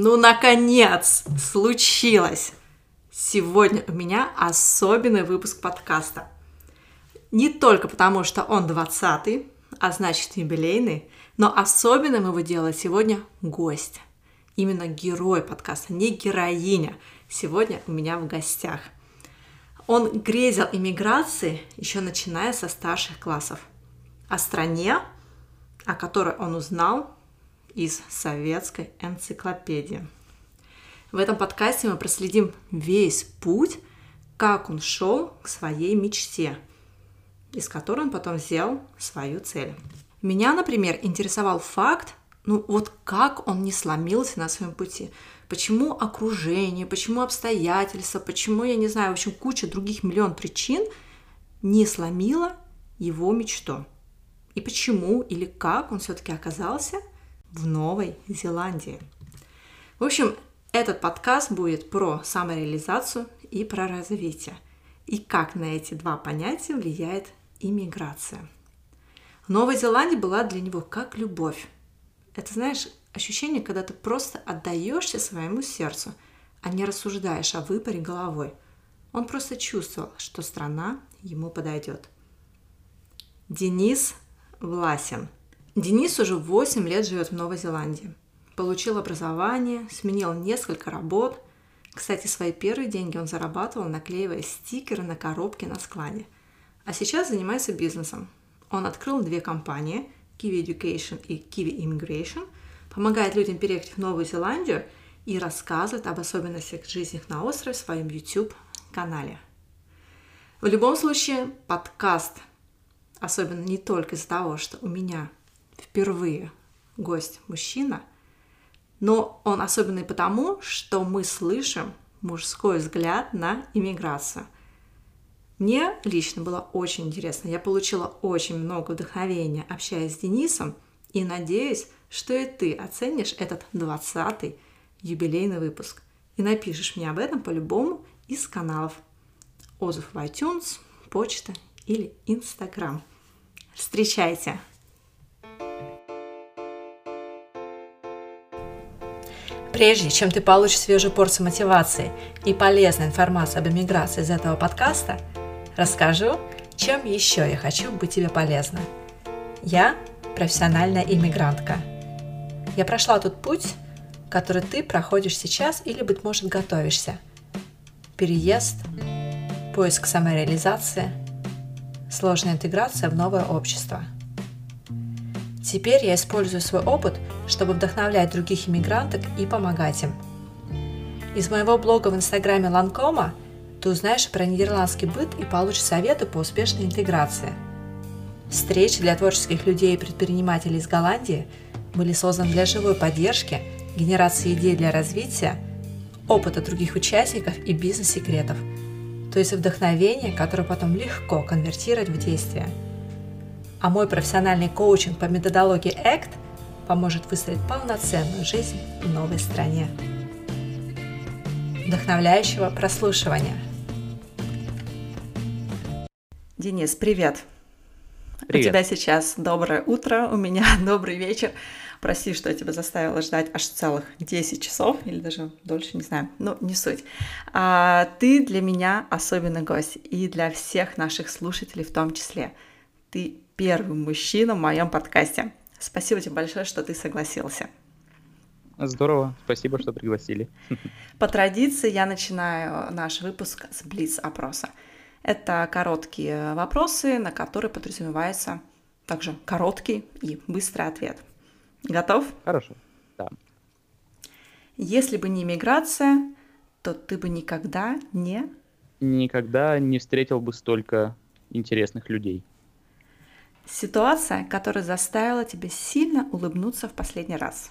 Ну, наконец, случилось! Сегодня у меня особенный выпуск подкаста. Не только потому, что он 20 а значит юбилейный, но особенным его делает сегодня гость. Именно герой подкаста, не героиня. Сегодня у меня в гостях. Он грезил иммиграции еще начиная со старших классов. О стране, о которой он узнал из советской энциклопедии. В этом подкасте мы проследим весь путь, как он шел к своей мечте, из которой он потом сделал свою цель. Меня, например, интересовал факт, ну вот как он не сломился на своем пути. Почему окружение, почему обстоятельства, почему, я не знаю, в общем, куча других миллион причин не сломила его мечту. И почему или как он все-таки оказался – в Новой Зеландии. В общем, этот подкаст будет про самореализацию и про развитие. И как на эти два понятия влияет иммиграция. Новая Зеландия была для него как любовь. Это, знаешь, ощущение, когда ты просто отдаешься своему сердцу, а не рассуждаешь о выборе головой. Он просто чувствовал, что страна ему подойдет. Денис Власин – Денис уже 8 лет живет в Новой Зеландии. Получил образование, сменил несколько работ. Кстати, свои первые деньги он зарабатывал, наклеивая стикеры на коробки на складе. А сейчас занимается бизнесом. Он открыл две компании – Kiwi Education и Kiwi Immigration, помогает людям переехать в Новую Зеландию и рассказывает об особенностях жизни на острове в своем YouTube-канале. В любом случае, подкаст, особенно не только из-за того, что у меня впервые гость мужчина, но он особенный потому, что мы слышим мужской взгляд на иммиграцию. Мне лично было очень интересно. Я получила очень много вдохновения, общаясь с Денисом, и надеюсь, что и ты оценишь этот 20-й юбилейный выпуск и напишешь мне об этом по-любому из каналов отзыв в iTunes, почта или Instagram. Встречайте! Прежде чем ты получишь свежую порцию мотивации и полезной информации об эмиграции из этого подкаста, расскажу, чем еще я хочу быть тебе полезна. Я профессиональная иммигрантка. Я прошла тот путь, который ты проходишь сейчас или, быть может, готовишься. Переезд, поиск самореализации, сложная интеграция в новое общество – Теперь я использую свой опыт, чтобы вдохновлять других иммигранток и помогать им. Из моего блога в инстаграме Ланкома ты узнаешь про нидерландский быт и получишь советы по успешной интеграции. Встречи для творческих людей и предпринимателей из Голландии были созданы для живой поддержки, генерации идей для развития, опыта других участников и бизнес-секретов, то есть вдохновение, которое потом легко конвертировать в действие – а мой профессиональный коучинг по методологии ACT поможет выстроить полноценную жизнь в новой стране. Вдохновляющего прослушивания. Денис, привет. Привет. У тебя сейчас доброе утро, у меня добрый вечер. Прости, что я тебя заставила ждать аж целых 10 часов или даже дольше, не знаю. Ну, не суть. А, ты для меня особенный гость и для всех наших слушателей в том числе. Ты первый мужчина в моем подкасте. Спасибо тебе большое, что ты согласился. Здорово, спасибо, что пригласили. По традиции я начинаю наш выпуск с блиц-опроса. Это короткие вопросы, на которые подразумевается также короткий и быстрый ответ. Готов? Хорошо, да. Если бы не миграция, то ты бы никогда не... Никогда не встретил бы столько интересных людей. Ситуация, которая заставила тебя сильно улыбнуться в последний раз.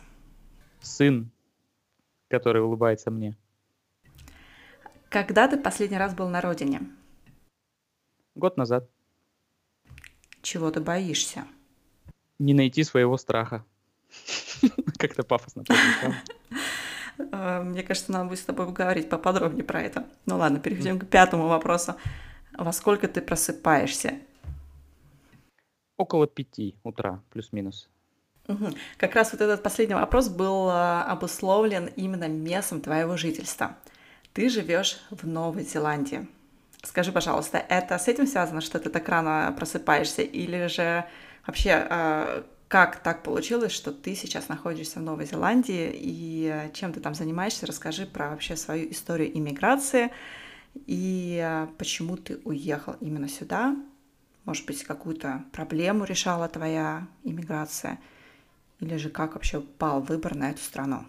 сын, который улыбается мне. Когда ты последний раз был на родине? Год назад. Чего ты боишься? Не найти своего страха. Как-то пафосно э, Мне кажется, нам будет с тобой поговорить поподробнее про это. Ну ладно, перейдем к пятому вопросу. Во сколько ты просыпаешься? Около пяти утра, плюс-минус. Угу. Как раз вот этот последний вопрос был э, обусловлен именно местом твоего жительства. Ты живешь в Новой Зеландии. Скажи, пожалуйста, это с этим связано, что ты так рано просыпаешься, или же вообще э, как так получилось, что ты сейчас находишься в Новой Зеландии и э, чем ты там занимаешься? Расскажи про вообще свою историю иммиграции и почему ты уехал именно сюда. Может быть, какую-то проблему решала твоя иммиграция – или же как вообще пал выбор на эту страну?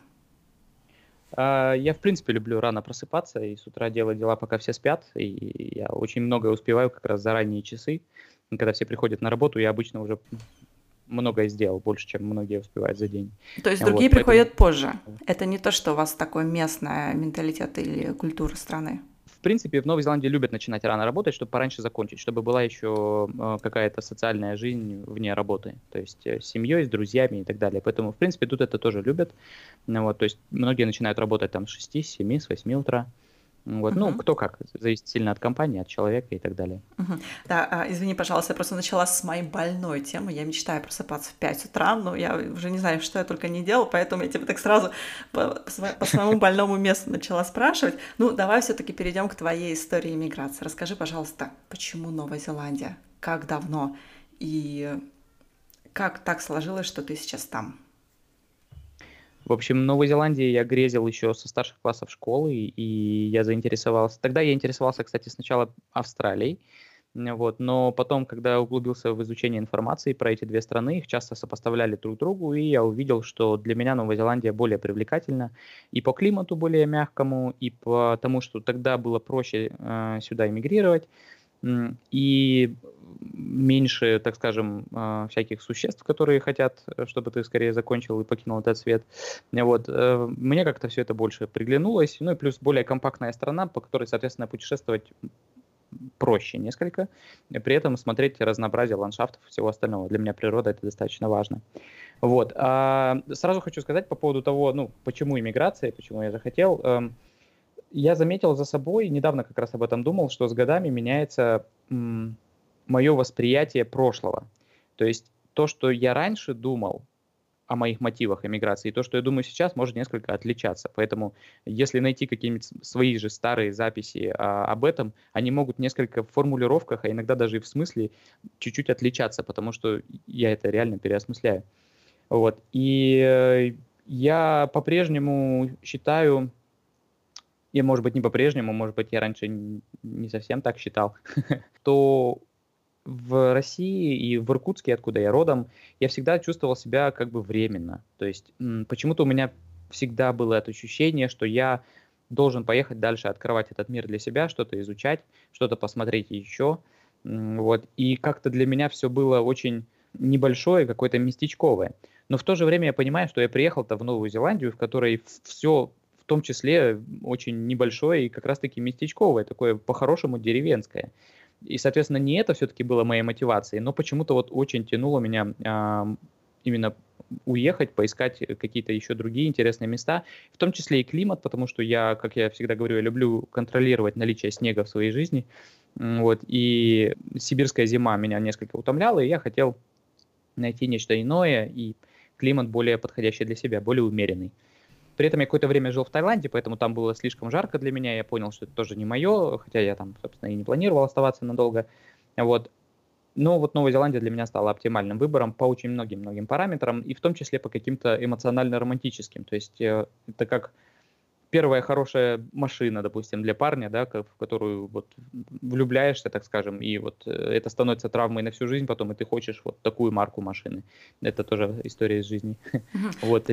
А, я, в принципе, люблю рано просыпаться и с утра делать дела, пока все спят. И я очень многое успеваю как раз за ранние часы. Когда все приходят на работу, я обычно уже многое сделал, больше, чем многие успевают за день. То есть другие вот, приходят поэтому... позже? Это не то, что у вас такой местный менталитет или культура страны? В принципе, в Новой Зеландии любят начинать рано работать, чтобы пораньше закончить, чтобы была еще э, какая-то социальная жизнь вне работы, то есть э, с семьей, с друзьями и так далее. Поэтому, в принципе, тут это тоже любят. Ну вот, то есть многие начинают работать там с 6, с 7, с 8 утра. Вот, uh-huh. Ну, кто как, зависит сильно от компании, от человека и так далее. Uh-huh. Да, а, извини, пожалуйста, я просто начала с моей больной темы. Я мечтаю просыпаться в 5 утра, но я уже не знаю, что я только не делал, поэтому я тебе так сразу по, по своему больному месту начала спрашивать. Ну, давай все таки перейдем к твоей истории иммиграции. Расскажи, пожалуйста, почему Новая Зеландия? Как давно? И как так сложилось, что ты сейчас там? В общем, Новой Зеландии я грезил еще со старших классов школы, и я заинтересовался. Тогда я интересовался, кстати, сначала Австралией, вот, но потом, когда углубился в изучение информации про эти две страны, их часто сопоставляли друг другу, и я увидел, что для меня Новая Зеландия более привлекательна и по климату более мягкому, и по тому, что тогда было проще э, сюда эмигрировать, и меньше, так скажем, а, всяких существ, которые хотят, э, чтобы ты скорее закончил и покинул этот свет. Вот. Э, мне как-то все это больше приглянулось. Ну и плюс более компактная страна, по которой, соответственно, путешествовать проще несколько, при этом смотреть разнообразие ландшафтов и всего остального. Для меня природа это достаточно важно. Вот. А сразу хочу сказать по поводу того, ну, почему иммиграция, почему я захотел. Я заметил за собой, недавно как раз об этом думал, что с годами меняется мое восприятие прошлого. То есть то, что я раньше думал о моих мотивах эмиграции, и то, что я думаю сейчас, может несколько отличаться. Поэтому если найти какие-нибудь свои же старые записи а, об этом, они могут несколько в формулировках, а иногда даже и в смысле чуть-чуть отличаться, потому что я это реально переосмысляю. Вот. И э, я по-прежнему считаю, и, может быть, не по-прежнему, может быть, я раньше не совсем так считал, то в России и в Иркутске, откуда я родом, я всегда чувствовал себя как бы временно. То есть почему-то у меня всегда было это ощущение, что я должен поехать дальше, открывать этот мир для себя, что-то изучать, что-то посмотреть еще. Вот. И как-то для меня все было очень небольшое, какое-то местечковое. Но в то же время я понимаю, что я приехал-то в Новую Зеландию, в которой все том числе очень небольшое и как раз-таки местечковое, такое по-хорошему деревенское. И, соответственно, не это все-таки было моей мотивацией, но почему-то вот очень тянуло меня э, именно уехать, поискать какие-то еще другие интересные места, в том числе и климат, потому что я, как я всегда говорю, я люблю контролировать наличие снега в своей жизни, вот, и сибирская зима меня несколько утомляла, и я хотел найти нечто иное и климат более подходящий для себя, более умеренный. При этом я какое-то время жил в Таиланде, поэтому там было слишком жарко для меня. Я понял, что это тоже не мое, хотя я там, собственно, и не планировал оставаться надолго. Вот. Но вот Новая Зеландия для меня стала оптимальным выбором по очень многим-многим параметрам, и в том числе по каким-то эмоционально-романтическим. То есть э, это как первая хорошая машина, допустим, для парня, да, в которую вот влюбляешься, так скажем, и вот э, это становится травмой на всю жизнь потом, и ты хочешь вот такую марку машины. Это тоже история из жизни. Вот,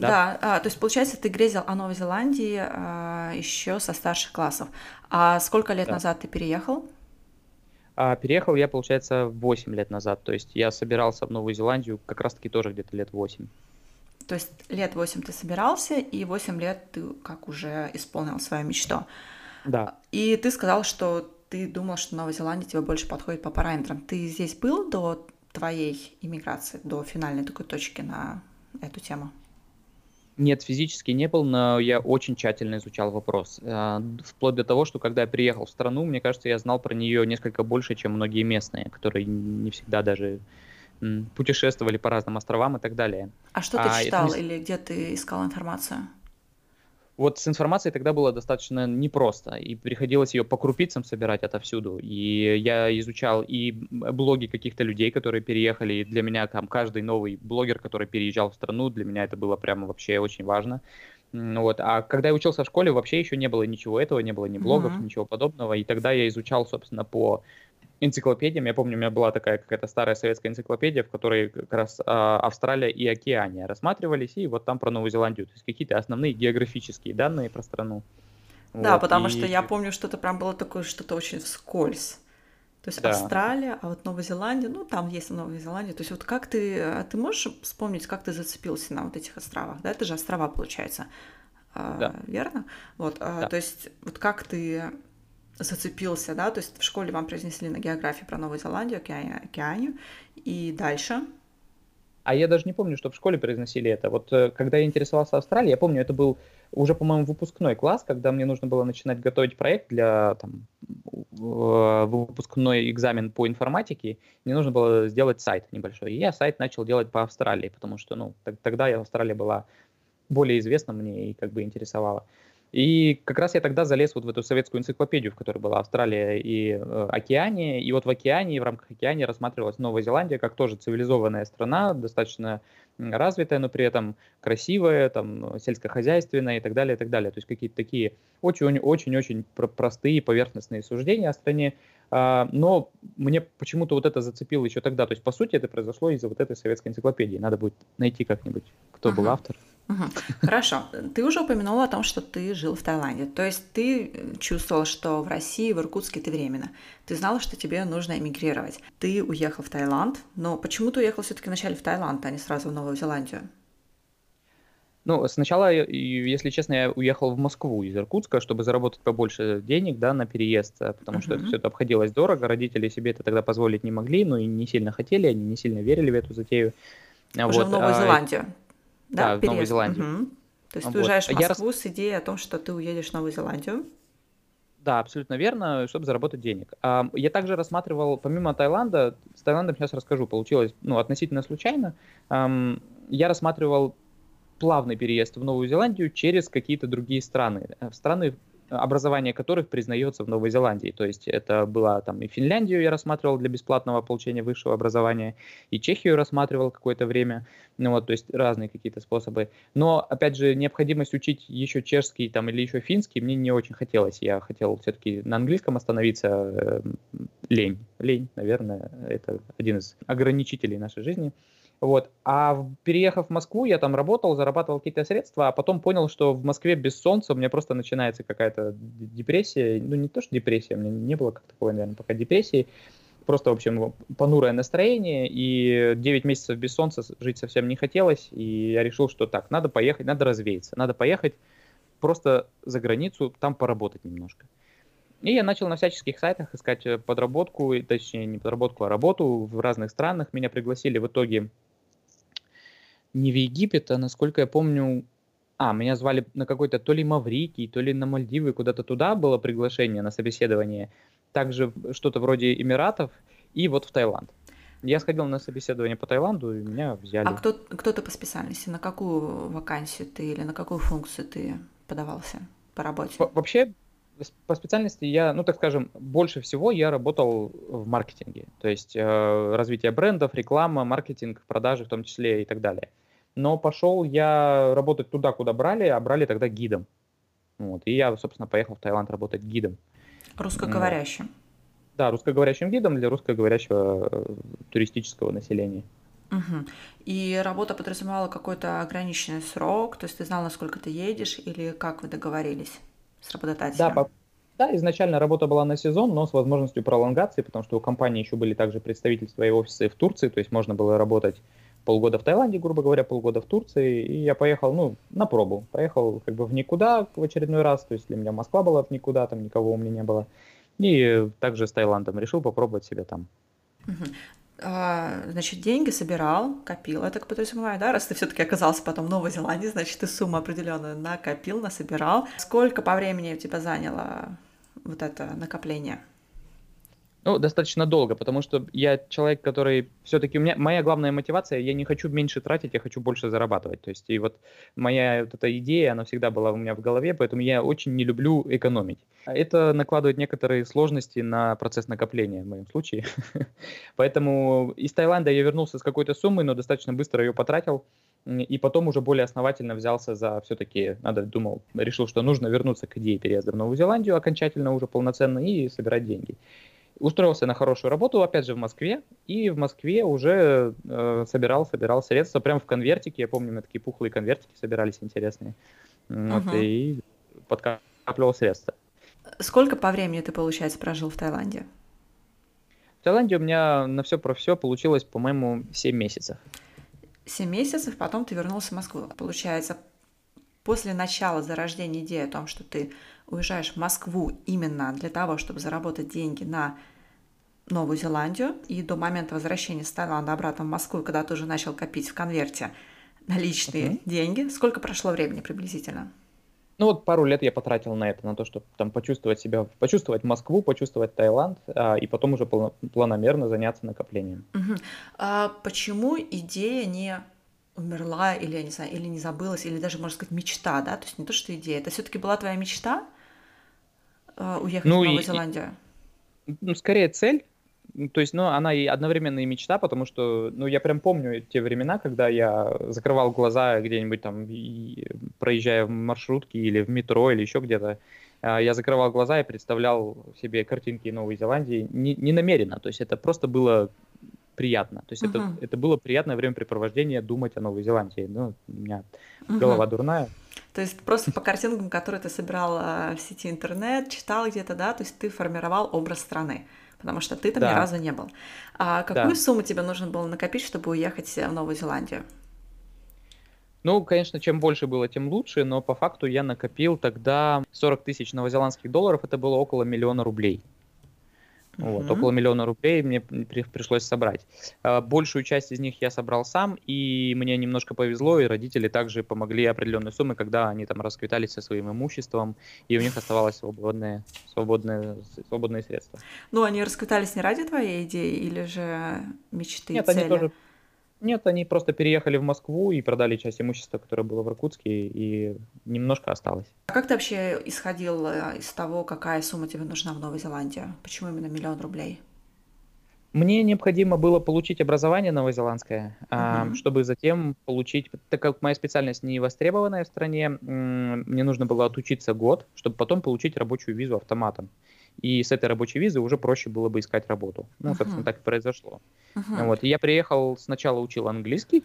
да, да а, то есть получается, ты грезил о Новой Зеландии а, еще со старших классов. А сколько лет да. назад ты переехал? А, переехал я, получается, 8 лет назад. То есть я собирался в Новую Зеландию как раз-таки тоже где-то лет 8. То есть лет 8 ты собирался, и 8 лет ты как уже исполнил свою мечту. Да. И ты сказал, что ты думал, что Новая Зеландия тебе больше подходит по параметрам. Ты здесь был до твоей иммиграции, до финальной такой точки на эту тему? Нет, физически не был, но я очень тщательно изучал вопрос. Э, вплоть до того, что когда я приехал в страну, мне кажется, я знал про нее несколько больше, чем многие местные, которые не всегда даже путешествовали по разным островам и так далее. А что ты а читал это... или где ты искал информацию? Вот с информацией тогда было достаточно непросто, и приходилось ее по крупицам собирать отовсюду. И я изучал и блоги каких-то людей, которые переехали, и для меня там каждый новый блогер, который переезжал в страну, для меня это было прямо вообще очень важно. Вот. А когда я учился в школе, вообще еще не было ничего этого, не было ни блогов, mm-hmm. ничего подобного. И тогда я изучал, собственно, по энциклопедиям. Я помню, у меня была такая какая-то старая советская энциклопедия, в которой как раз э, Австралия и Океания рассматривались, и вот там про Новую Зеландию. То есть какие-то основные географические данные про страну. Да, вот, потому и... что я помню, что это прям было такое что-то очень вскользь. То есть да. Австралия, а вот Новая Зеландия, ну там есть Новая Зеландия. То есть вот как ты, а ты можешь вспомнить, как ты зацепился на вот этих островах? Да, это же острова получается, а, да. верно? Вот, да. то есть вот как ты зацепился, да, то есть в школе вам произнесли на географии про Новую Зеландию, Океанию, Океанию и дальше. А я даже не помню, что в школе произносили это. Вот э, когда я интересовался Австралией, я помню, это был уже, по-моему, выпускной класс, когда мне нужно было начинать готовить проект для там, выпускной экзамен по информатике, мне нужно было сделать сайт небольшой. И я сайт начал делать по Австралии, потому что, ну, тогда Австралия была более известна мне и как бы интересовала. И как раз я тогда залез вот в эту советскую энциклопедию, в которой была Австралия и э, Океания. И вот в Океании, в рамках Океании рассматривалась Новая Зеландия как тоже цивилизованная страна, достаточно развитая, но при этом красивая, там, сельскохозяйственная и так далее, и так далее. То есть какие-то такие очень-очень-очень простые поверхностные суждения о стране. А, но мне почему-то вот это зацепило еще тогда. То есть, по сути, это произошло из-за вот этой советской энциклопедии. Надо будет найти как-нибудь, кто uh-huh. был автор. Хорошо. Ты уже упомянула о том, что ты жил в Таиланде. То есть ты э, чувствовал, что в России, в Иркутске ты временно. Ты знала, что тебе нужно эмигрировать. Ты уехал в Таиланд, но почему ты уехал все-таки вначале в Таиланд, а не сразу в Новую Зеландию? Ну, сначала, если честно, я уехал в Москву из Иркутска, чтобы заработать побольше денег, да, на переезд, э, потому uh-huh. что это все это обходилось дорого, родители себе это тогда позволить не могли, но и не сильно хотели, они не сильно верили в эту затею. Уже вот. в Новую а, Зеландию да, да в Новой Зеландии. Угу. То есть вот. ты уезжаешь в Москву Я... с идеей о том, что ты уедешь в Новую Зеландию. Да, абсолютно верно, чтобы заработать денег. Я также рассматривал, помимо Таиланда, с Таиландом сейчас расскажу, получилось ну, относительно случайно, я рассматривал плавный переезд в Новую Зеландию через какие-то другие страны. Э, в страны образование которых признается в Новой Зеландии. То есть это была там и Финляндию я рассматривал для бесплатного получения высшего образования, и Чехию рассматривал какое-то время, ну вот, то есть разные какие-то способы. Но, опять же, необходимость учить еще чешский там или еще финский мне не очень хотелось. Я хотел все-таки на английском остановиться. Э, лень. Лень, наверное, это один из ограничителей нашей жизни. Вот. А переехав в Москву, я там работал, зарабатывал какие-то средства, а потом понял, что в Москве без солнца у меня просто начинается какая-то депрессия. Ну, не то, что депрессия, у меня не было как такой, наверное, пока депрессии. Просто, в общем, понурое настроение, и 9 месяцев без солнца жить совсем не хотелось, и я решил, что так, надо поехать, надо развеяться, надо поехать просто за границу, там поработать немножко. И я начал на всяческих сайтах искать подработку, точнее не подработку, а работу в разных странах. Меня пригласили в итоге не в Египет, а насколько я помню, а, меня звали на какой-то то ли Маврикий, то ли на Мальдивы, куда-то туда было приглашение на собеседование. Также что-то вроде Эмиратов и вот в Таиланд. Я сходил на собеседование по Таиланду, и меня взяли. А кто, кто ты по специальности? На какую вакансию ты или на какую функцию ты подавался по работе? Во- вообще, по специальности я, ну так скажем, больше всего я работал в маркетинге, то есть э, развитие брендов, реклама, маркетинг, продажи в том числе и так далее. Но пошел я работать туда, куда брали, а брали тогда гидом. Вот, и я, собственно, поехал в Таиланд работать гидом. Русскоговорящим. Да, русскоговорящим гидом для русскоговорящего э, туристического населения. Угу. И работа подразумевала какой-то ограниченный срок, то есть ты знал, насколько ты едешь, или как вы договорились? С работодателем? Да, да, изначально работа была на сезон, но с возможностью пролонгации, потому что у компании еще были также представительства и офисы в Турции, то есть можно было работать полгода в Таиланде, грубо говоря, полгода в Турции, и я поехал, ну, на пробу. Поехал как бы в никуда в очередной раз, то есть для меня Москва была в никуда, там никого у меня не было. И также с Таиландом решил попробовать себя там. А, значит, деньги собирал, копил, это подразумеваю, да, раз ты все-таки оказался потом в Новой Зеландии, значит, ты сумму определенную накопил, насобирал. Сколько по времени у тебя заняло вот это накопление? Ну, достаточно долго, потому что я человек, который все-таки у меня моя главная мотивация, я не хочу меньше тратить, я хочу больше зарабатывать. То есть, и вот моя вот эта идея, она всегда была у меня в голове, поэтому я очень не люблю экономить. Это накладывает некоторые сложности на процесс накопления в моем случае. Поэтому из Таиланда я вернулся с какой-то суммой, но достаточно быстро ее потратил. И потом уже более основательно взялся за все-таки, надо, думал, решил, что нужно вернуться к идее переезда в Новую Зеландию окончательно уже полноценно и собирать деньги. Устроился на хорошую работу, опять же, в Москве, и в Москве уже э, собирал, собирал средства прямо в конвертике. Я помню, у меня такие пухлые конвертики собирались интересные. Вот, угу. И подкапливал средства. Сколько по времени ты, получается, прожил в Таиланде? В Таиланде у меня на все про все получилось, по-моему, 7 месяцев. 7 месяцев, потом ты вернулся в Москву. Получается, после начала зарождения идеи о том, что ты уезжаешь в Москву именно для того, чтобы заработать деньги на Новую Зеландию, и до момента возвращения с Таиланда обратно в Москву, когда ты уже начал копить в конверте наличные uh-huh. деньги, сколько прошло времени приблизительно? Ну вот пару лет я потратил на это, на то, чтобы там почувствовать себя, почувствовать Москву, почувствовать Таиланд, а, и потом уже планомерно заняться накоплением. Угу. А почему идея не умерла или я не знаю, или не забылась, или даже можно сказать мечта, да? То есть не то, что идея, это все-таки была твоя мечта уехать ну, в Новую и, Зеландию? Ну, скорее цель. То есть, ну, она и одновременно и мечта, потому что, ну, я прям помню те времена, когда я закрывал глаза где-нибудь там, и, проезжая в маршрутке или в метро или еще где-то, а, я закрывал глаза и представлял себе картинки Новой Зеландии не, не намеренно, то есть это просто было приятно. То есть uh-huh. это, это было приятное времяпрепровождение думать о Новой Зеландии. Ну, у меня uh-huh. голова дурная. То есть просто по картинкам, которые ты собирал в сети интернет, читал где-то, да, то есть ты формировал образ страны, потому что ты там да. ни разу не был. А какую да. сумму тебе нужно было накопить, чтобы уехать в Новую Зеландию? Ну, конечно, чем больше было, тем лучше, но по факту я накопил тогда 40 тысяч новозеландских долларов, это было около миллиона рублей. Вот, uh-huh. Около миллиона рублей мне при, пришлось собрать. А, большую часть из них я собрал сам, и мне немножко повезло, и родители также помогли определенной суммы, когда они там расквитались со своим имуществом, и у них оставалось свободные, свободные, свободные средства. Ну, они расквитались не ради твоей идеи или же мечты Нет, цели? они тоже нет, они просто переехали в Москву и продали часть имущества, которое было в Иркутске, и немножко осталось. А как ты вообще исходил э, из того, какая сумма тебе нужна в Новой Зеландии? Почему именно миллион рублей? Мне необходимо было получить образование новозеландское, uh-huh. чтобы затем получить, так как моя специальность не востребованная в стране, мне нужно было отучиться год, чтобы потом получить рабочую визу автоматом и с этой рабочей визы уже проще было бы искать работу. Ну, uh-huh. собственно, так и произошло. Uh-huh. Вот. И я приехал, сначала учил английский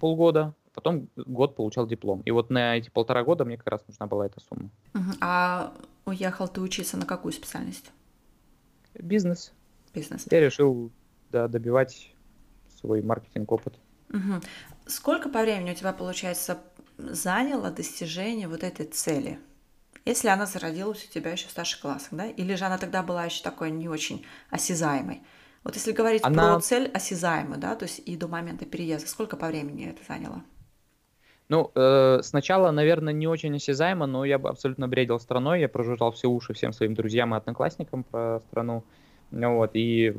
полгода, потом год получал диплом. И вот на эти полтора года мне как раз нужна была эта сумма. Uh-huh. А уехал ты учиться на какую специальность? Бизнес. Бизнес. Я решил да, добивать свой маркетинг-опыт. Угу. Сколько по времени у тебя, получается, заняло достижение вот этой цели? Если она зародилась у тебя еще в старших классах, да? Или же она тогда была еще такой не очень осязаемой? Вот если говорить она... про цель осязаемую, да, то есть и до момента переезда, сколько по времени это заняло? Ну, э, сначала, наверное, не очень осязаемо, но я бы абсолютно бредил страной, я прожужжал все уши всем своим друзьям и одноклассникам про страну. Вот, и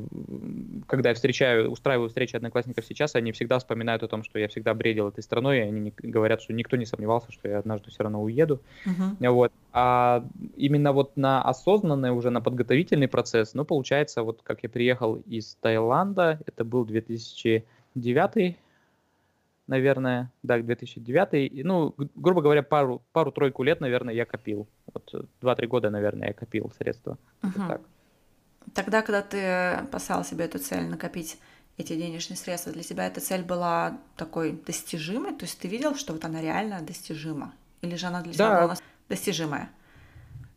когда я встречаю, устраиваю встречи одноклассников сейчас, они всегда вспоминают о том, что я всегда бредил этой страной, и они говорят, что никто не сомневался, что я однажды все равно уеду. Uh-huh. Вот. А именно вот на осознанный, уже на подготовительный процесс, ну, получается, вот как я приехал из Таиланда, это был 2009 наверное, да, 2009, ну, грубо говоря, пару, пару-тройку лет, наверное, я копил. Вот 2-3 года, наверное, я копил средства. Uh-huh. Вот так. Тогда, когда ты поставил себе эту цель накопить эти денежные средства, для тебя эта цель была такой достижимой? То есть ты видел, что вот она реально достижима? Или же она для тебя да. была достижимая?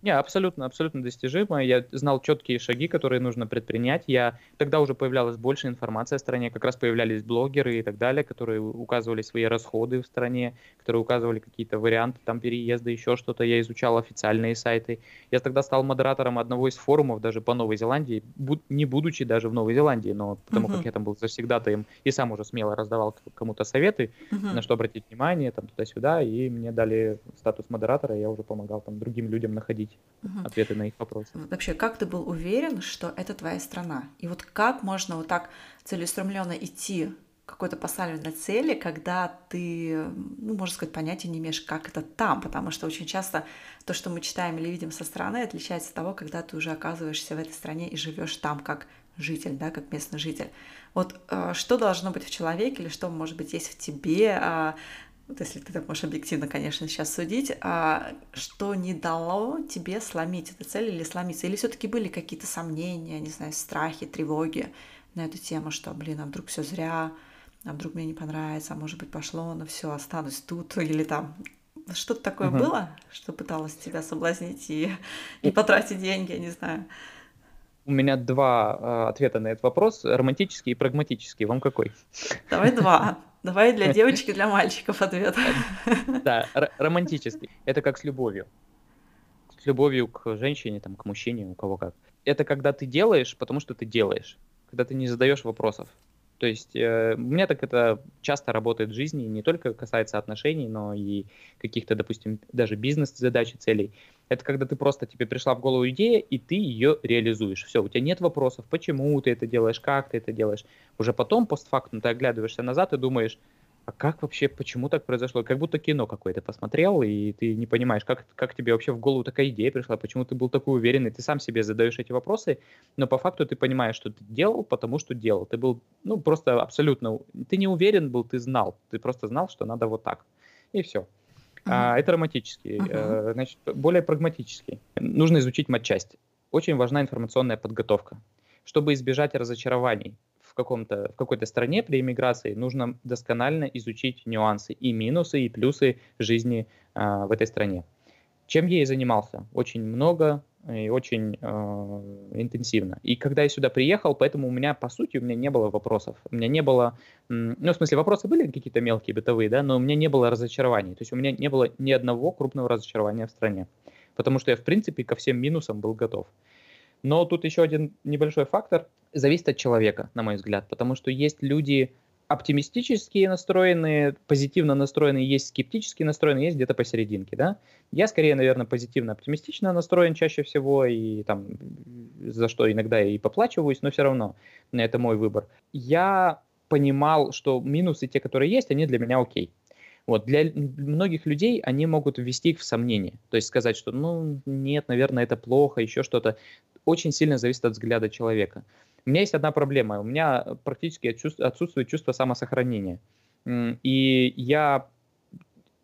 Не, абсолютно, абсолютно достижимо. Я знал четкие шаги, которые нужно предпринять. Я тогда уже появлялась больше информации о стране, как раз появлялись блогеры и так далее, которые указывали свои расходы в стране, которые указывали какие-то варианты там переезда, еще что-то. Я изучал официальные сайты. Я тогда стал модератором одного из форумов даже по Новой Зеландии, не будучи даже в Новой Зеландии, но потому uh-huh. как я там был завсегдатаем и сам уже смело раздавал кому-то советы, uh-huh. на что обратить внимание, там туда-сюда, и мне дали статус модератора, и я уже помогал там другим людям находить угу. ответы на их вопросы. Вообще, как ты был уверен, что это твоя страна? И вот как можно вот так целеустремленно идти какой-то поставленной цели, когда ты, ну, можно сказать, понятия не имеешь, как это там, потому что очень часто то, что мы читаем или видим со стороны, отличается от того, когда ты уже оказываешься в этой стране и живешь там как житель, да, как местный житель. Вот э, что должно быть в человеке или что, может быть, есть в тебе, э, вот если ты так можешь объективно, конечно, сейчас судить, а что не дало тебе сломить эту цель или сломиться? Или все-таки были какие-то сомнения, не знаю, страхи, тревоги на эту тему, что, блин, а вдруг все зря, а вдруг мне не понравится, а может быть пошло, но все, останусь тут, или там что-то такое uh-huh. было, что пыталось тебя соблазнить и не потратить деньги, я не знаю. У меня два э, ответа на этот вопрос, романтический и прагматический. Вам какой? Давай два. Давай для девочки, для мальчиков ответ. Да, романтический. Это как с любовью. С любовью к женщине, там, к мужчине, у кого как. Это когда ты делаешь, потому что ты делаешь. Когда ты не задаешь вопросов. То есть э, у меня так это часто работает в жизни, не только касается отношений, но и каких-то, допустим, даже бизнес-задач и целей. Это когда ты просто, тебе пришла в голову идея, и ты ее реализуешь. Все, у тебя нет вопросов, почему ты это делаешь, как ты это делаешь. Уже потом, постфактум, ты оглядываешься назад и думаешь, а как вообще, почему так произошло? Как будто кино какое-то посмотрел, и ты не понимаешь, как, как тебе вообще в голову такая идея пришла, почему ты был такой уверенный, ты сам себе задаешь эти вопросы, но по факту ты понимаешь, что ты делал, потому что делал. Ты был, ну, просто абсолютно, ты не уверен был, ты знал, ты просто знал, что надо вот так. И все. А, это романтический. Uh-huh. Значит, более прагматический. Нужно изучить матчасть. Очень важна информационная подготовка. Чтобы избежать разочарований, в, каком-то, в какой-то стране при иммиграции нужно досконально изучить нюансы и минусы, и плюсы жизни э, в этой стране. Чем я и занимался? Очень много и очень э, интенсивно. И когда я сюда приехал, поэтому у меня, по сути, у меня не было вопросов. У меня не было, ну, в смысле, вопросы были какие-то мелкие, бытовые, да, но у меня не было разочарований. То есть у меня не было ни одного крупного разочарования в стране. Потому что я, в принципе, ко всем минусам был готов. Но тут еще один небольшой фактор зависит от человека, на мой взгляд, потому что есть люди оптимистические настроенные, позитивно настроенные, есть скептически настроенные, есть где-то посерединке, да. Я скорее, наверное, позитивно-оптимистично настроен чаще всего, и там, за что иногда и поплачиваюсь, но все равно это мой выбор. Я понимал, что минусы, те, которые есть, они для меня окей. Вот, для многих людей они могут ввести их в сомнение. То есть сказать, что, ну, нет, наверное, это плохо, еще что-то. Очень сильно зависит от взгляда человека. У меня есть одна проблема. У меня практически отсутствует чувство самосохранения. И я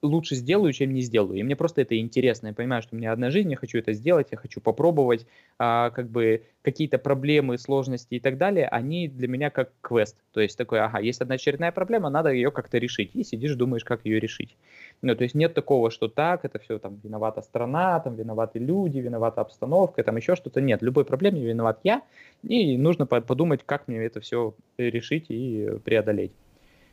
лучше сделаю, чем не сделаю. И мне просто это интересно. Я понимаю, что у меня одна жизнь, я хочу это сделать, я хочу попробовать. А, как бы какие-то проблемы, сложности и так далее, они для меня как квест. То есть такой, ага, есть одна очередная проблема, надо ее как-то решить. И сидишь, думаешь, как ее решить. Ну, то есть нет такого, что так, это все там виновата страна, там виноваты люди, виновата обстановка, там еще что-то. Нет, любой проблеме виноват я. И нужно подумать, как мне это все решить и преодолеть.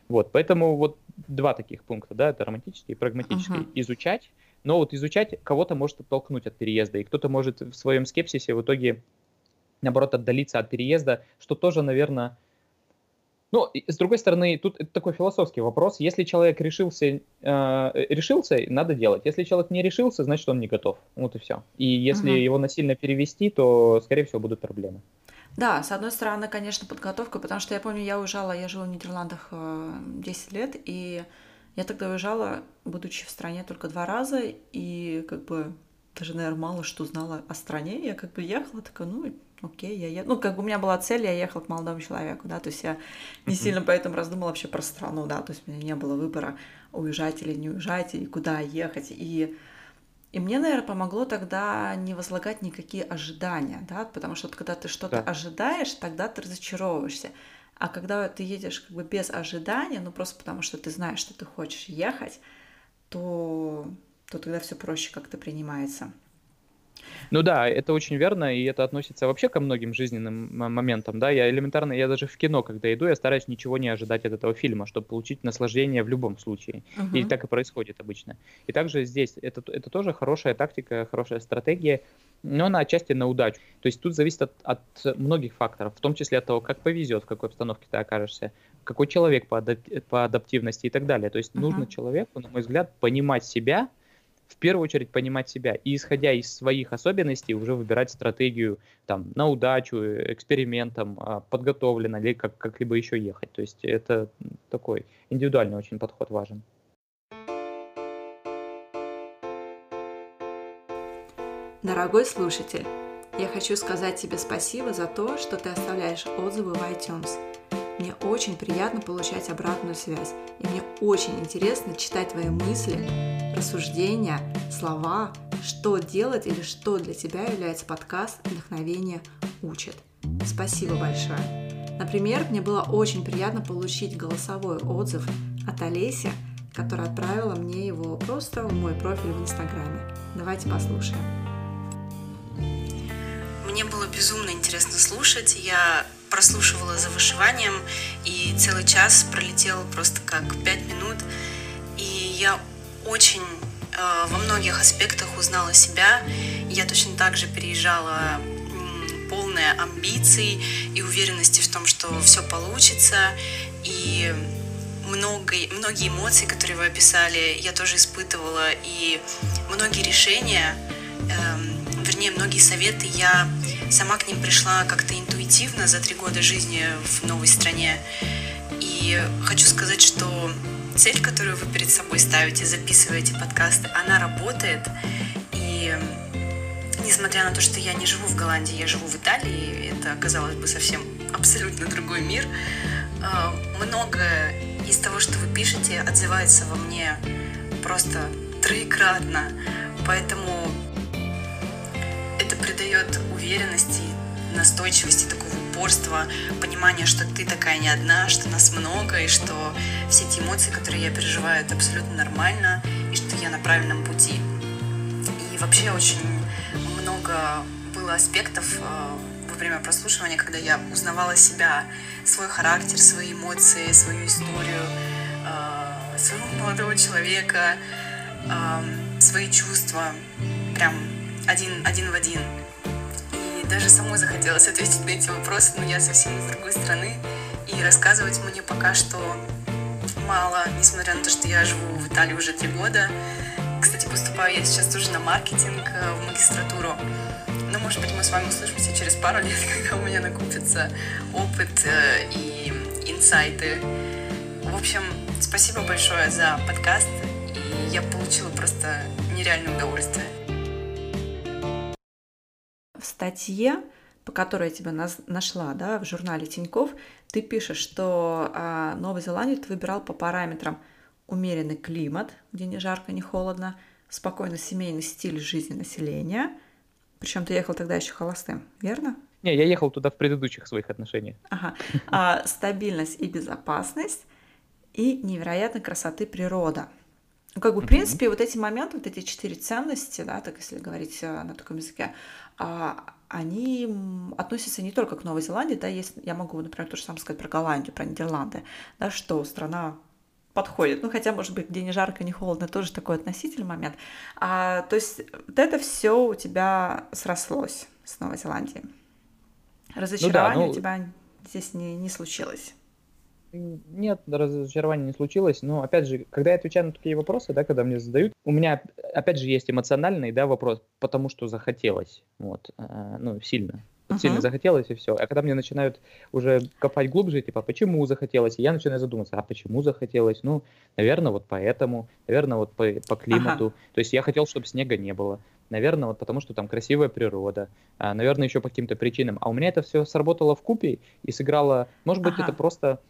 Вот, поэтому вот два таких пункта, да, это романтический и прагматический. Uh-huh. Изучать, но вот изучать кого-то может оттолкнуть от переезда, и кто-то может в своем скепсисе в итоге, наоборот, отдалиться от переезда, что тоже, наверное, ну, с другой стороны, тут это такой философский вопрос. Если человек решился, э, решился, надо делать. Если человек не решился, значит, он не готов. Вот и все. И если uh-huh. его насильно перевести, то, скорее всего, будут проблемы. Да, с одной стороны, конечно, подготовка, потому что я помню, я уезжала, я жила в Нидерландах 10 э, лет, и я тогда уезжала, будучи в стране только два раза, и как бы даже, наверное, мало что знала о стране. Я как бы ехала, такая, ну, окей, я еду. Ну, как бы у меня была цель, я ехала к молодому человеку, да, то есть я не сильно поэтому раздумала вообще про страну, да, то есть у меня не было выбора уезжать или не уезжать, и куда ехать, и и мне, наверное, помогло тогда не возлагать никакие ожидания, да, потому что вот, когда ты что-то да. ожидаешь, тогда ты разочаровываешься. А когда ты едешь как бы без ожидания, ну просто потому что ты знаешь, что ты хочешь ехать, то, то тогда все проще как-то принимается. Ну да, это очень верно, и это относится вообще ко многим жизненным моментам, да, я элементарно, я даже в кино, когда иду, я стараюсь ничего не ожидать от этого фильма, чтобы получить наслаждение в любом случае, uh-huh. и так и происходит обычно. И также здесь, это, это тоже хорошая тактика, хорошая стратегия, но она отчасти на удачу. То есть тут зависит от, от многих факторов, в том числе от того, как повезет, в какой обстановке ты окажешься, какой человек по, адап- по адаптивности и так далее. То есть uh-huh. нужно человеку, на мой взгляд, понимать себя, в первую очередь понимать себя и, исходя из своих особенностей, уже выбирать стратегию там, на удачу, экспериментом, а, подготовленно или как, как-либо еще ехать. То есть это такой индивидуальный очень подход важен. Дорогой слушатель, я хочу сказать тебе спасибо за то, что ты оставляешь отзывы в iTunes. Мне очень приятно получать обратную связь, и мне очень интересно читать твои мысли, рассуждения, слова, что делать или что для тебя является подкаст «Вдохновение учит». Спасибо большое. Например, мне было очень приятно получить голосовой отзыв от Олеси, которая отправила мне его просто в мой профиль в Инстаграме. Давайте послушаем. Мне было безумно интересно слушать. Я прослушивала за вышиванием, и целый час пролетел просто как пять минут. И я очень э, во многих аспектах узнала себя. Я точно так же переезжала полная амбиций и уверенности в том, что все получится. И много, многие эмоции, которые вы описали, я тоже испытывала. И многие решения, э, вернее, многие советы я сама к ним пришла как-то интуитивно за три года жизни в новой стране. И хочу сказать, что цель, которую вы перед собой ставите, записываете подкасты, она работает. И несмотря на то, что я не живу в Голландии, я живу в Италии, это, казалось бы, совсем абсолютно другой мир, а, многое из того, что вы пишете, отзывается во мне просто троекратно. Поэтому это придает уверенности, настойчивости, такого упорства, понимания, что ты такая не одна, что нас много, и что все эти эмоции, которые я переживаю, это абсолютно нормально, и что я на правильном пути. И вообще очень много было аспектов э, во время прослушивания, когда я узнавала себя, свой характер, свои эмоции, свою историю, э, своего молодого человека, э, свои чувства. Прям один, один в один. И даже самой захотелось ответить на эти вопросы, но я совсем из другой страны. И рассказывать мне пока что мало, несмотря на то, что я живу в Италии уже три года. Кстати, поступаю я сейчас тоже на маркетинг э, в магистратуру. Но, может быть, мы с вами услышимся через пару лет, когда у меня накопится опыт э, и инсайты. В общем, спасибо большое за подкаст, и я получила просто нереальное удовольствие статье, по которой я тебя нашла, да, в журнале Тиньков, ты пишешь, что а, Новую Зеландию ты выбирал по параметрам умеренный климат, где не жарко, не холодно, спокойно семейный стиль жизни населения. Причем ты ехал тогда еще холостым, верно? Не, я ехал туда в предыдущих своих отношениях. Ага. А, стабильность и безопасность и невероятной красоты природа. Ну, как бы, в принципе, вот эти моменты, вот эти четыре ценности, да, так если говорить э, на таком языке, а, они относятся не только к Новой Зеландии, да, есть, я могу, например, то же самое сказать про Голландию, про Нидерланды, да, что страна подходит. Ну, хотя, может быть, где не жарко, не холодно, тоже такой относительный момент. А, то есть вот это все у тебя срослось с Новой Зеландией. Разочарование ну да, ну... у тебя здесь не, не случилось. Нет, разочарования не случилось, но, опять же, когда я отвечаю на такие вопросы, да, когда мне задают, у меня, опять же, есть эмоциональный, да, вопрос, потому что захотелось, вот, э, ну, сильно, uh-huh. сильно захотелось и все. А когда мне начинают уже копать глубже, типа, почему захотелось, я начинаю задумываться, а почему захотелось? Ну, наверное, вот поэтому, наверное, вот по, по климату. Uh-huh. То есть я хотел, чтобы снега не было. Наверное, вот потому что там красивая природа, а, наверное, еще по каким-то причинам. А у меня это все сработало в купе и сыграло, может быть, ага. это просто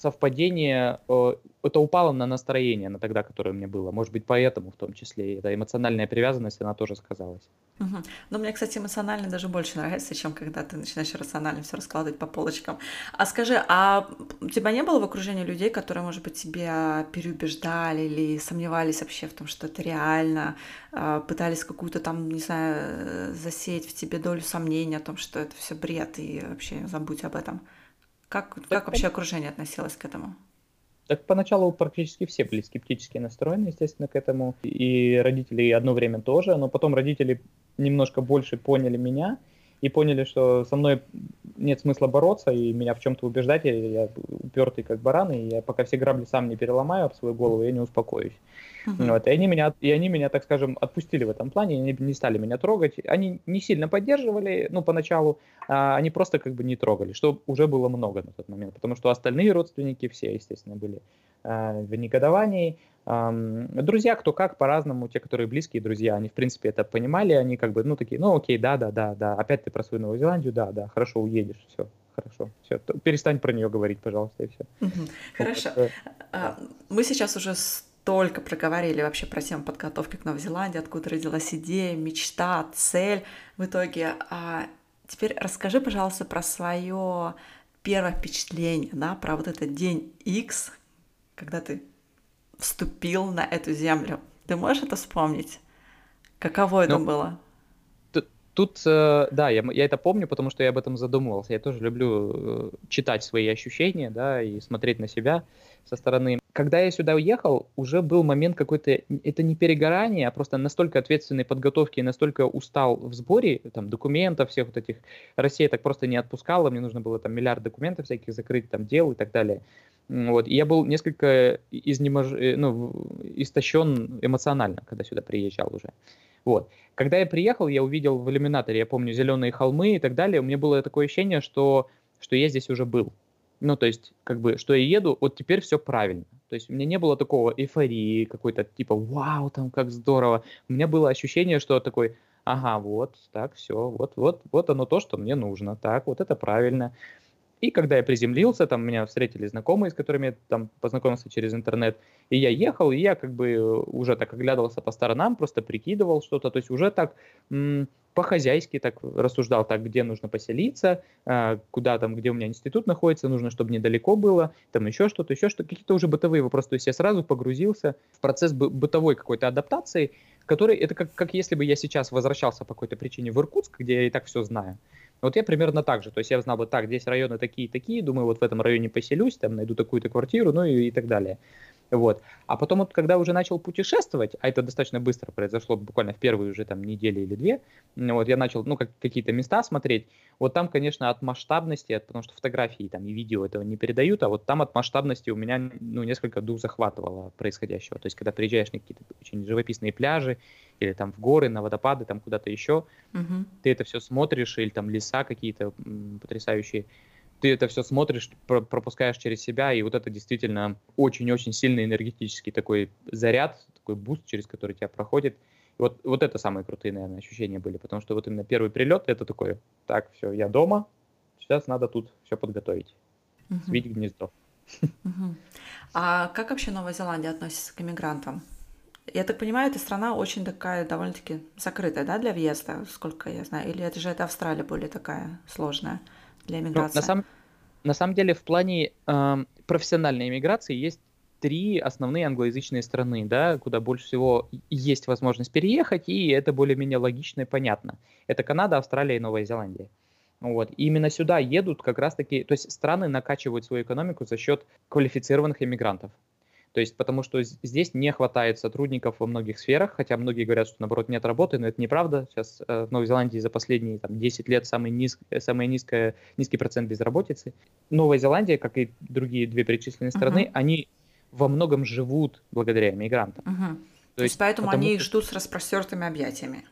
совпадение, э, это упало на настроение на тогда, которое у меня было. Может быть, поэтому в том числе. Эта эмоциональная привязанность, она тоже сказалась. Угу. Но мне, кстати, эмоционально даже больше нравится, чем когда ты начинаешь рационально все раскладывать по полочкам. А скажи, а у тебя не было в окружении людей, которые, может быть, тебя переубеждали или сомневались вообще в том, что это реально, а, пытались какую-то там, не знаю, засеять в тебе долю сомнения о том, что это все бред и вообще забудь об этом? Как, как вообще окружение относилось к этому? Так поначалу практически все были скептически настроены, естественно, к этому. И родители одно время тоже, но потом родители немножко больше поняли меня и поняли, что со мной нет смысла бороться и меня в чем-то убеждать. Я, я упертый как баран, и я пока все грабли сам не переломаю об свою голову, я не успокоюсь. Uh-huh. Вот, и, они меня, и они меня, так скажем, отпустили в этом плане, они не стали меня трогать. Они не сильно поддерживали, ну, поначалу, а они просто как бы не трогали, что уже было много на тот момент, потому что остальные родственники все, естественно, были в негодовании. Друзья, кто как, по-разному, те, которые близкие друзья, они, в принципе, это понимали, они как бы, ну, такие, ну, окей, да, да, да, да, опять ты про свою Новую Зеландию, да, да, хорошо, уедешь, все, хорошо, все, перестань про нее говорить, пожалуйста, и все. Хорошо. А, мы сейчас уже только проговорили вообще про тему подготовки к Новой Зеландии, откуда родилась идея, мечта, цель в итоге. А теперь расскажи, пожалуйста, про свое первое впечатление, да, про вот этот день X, когда ты вступил на эту землю. Ты можешь это вспомнить? Каково это ну, было? Тут, э, да, я, я это помню, потому что я об этом задумывался. Я тоже люблю э, читать свои ощущения, да, и смотреть на себя со стороны. Когда я сюда уехал, уже был момент какой-то, это не перегорание, а просто настолько ответственной подготовки, настолько устал в сборе, там, документов всех вот этих. Россия так просто не отпускала, мне нужно было там миллиард документов всяких закрыть, там, дел и так далее. Вот. И я был несколько изнемож... Э, ну, истощен эмоционально, когда сюда приезжал уже. Вот. Когда я приехал, я увидел в иллюминаторе, я помню, зеленые холмы и так далее. У меня было такое ощущение, что, что я здесь уже был. Ну, то есть, как бы, что я еду, вот теперь все правильно. То есть у меня не было такого эйфории, какой-то типа, вау, там как здорово. У меня было ощущение, что такой, ага, вот, так, все, вот, вот, вот оно то, что мне нужно, так, вот это правильно. И когда я приземлился, там меня встретили знакомые, с которыми я там познакомился через интернет, и я ехал, и я как бы уже так оглядывался по сторонам, просто прикидывал что-то, то есть уже так по-хозяйски так рассуждал, так, где нужно поселиться, э, куда там, где у меня институт находится, нужно, чтобы недалеко было, там еще что-то, еще что-то, какие-то уже бытовые вопросы. То есть я сразу погрузился в процесс бы- бытовой какой-то адаптации, который, это как, как если бы я сейчас возвращался по какой-то причине в Иркутск, где я и так все знаю. Вот я примерно так же. То есть я знал бы, так, здесь районы такие-такие, думаю, вот в этом районе поселюсь, там найду такую-то квартиру, ну и, и так далее. Вот. А потом вот, когда уже начал путешествовать, а это достаточно быстро произошло, буквально в первые уже там недели или две, вот, я начал, ну, как, какие-то места смотреть, вот там, конечно, от масштабности, от, потому что фотографии там и видео этого не передают, а вот там от масштабности у меня, ну, несколько дух захватывало происходящего. То есть, когда приезжаешь на какие-то очень живописные пляжи, или там в горы, на водопады, там куда-то еще, угу. ты это все смотришь, или там леса какие-то потрясающие, ты это все смотришь, пропускаешь через себя, и вот это действительно очень-очень сильный энергетический такой заряд, такой boost, через который тебя проходит. И вот, вот это самые крутые, наверное, ощущения были, потому что вот именно первый прилет, это такой, так, все, я дома, сейчас надо тут все подготовить, угу. свить гнездо. Угу. А как вообще Новая Зеландия относится к иммигрантам? Я так понимаю, эта страна очень такая довольно-таки закрытая, да, для въезда, сколько я знаю, или это же это Австралия более такая сложная? Для иммиграции? Ну, на, самом, на самом деле в плане э, профессиональной иммиграции есть три основные англоязычные страны, да, куда больше всего есть возможность переехать, и это более-менее логично и понятно. Это Канада, Австралия и Новая Зеландия. Вот. И именно сюда едут как раз-таки, то есть страны накачивают свою экономику за счет квалифицированных иммигрантов. То есть, потому что здесь не хватает сотрудников во многих сферах, хотя многие говорят, что наоборот нет работы, но это неправда. Сейчас э, в Новой Зеландии за последние там, 10 лет самый, низ, самый низкая, низкий процент безработицы. Новая Зеландия, как и другие две перечисленные страны, uh-huh. они во многом живут благодаря иммигрантам. Uh-huh. То, То есть, поэтому они их что... ждут с распростертыми объятиями.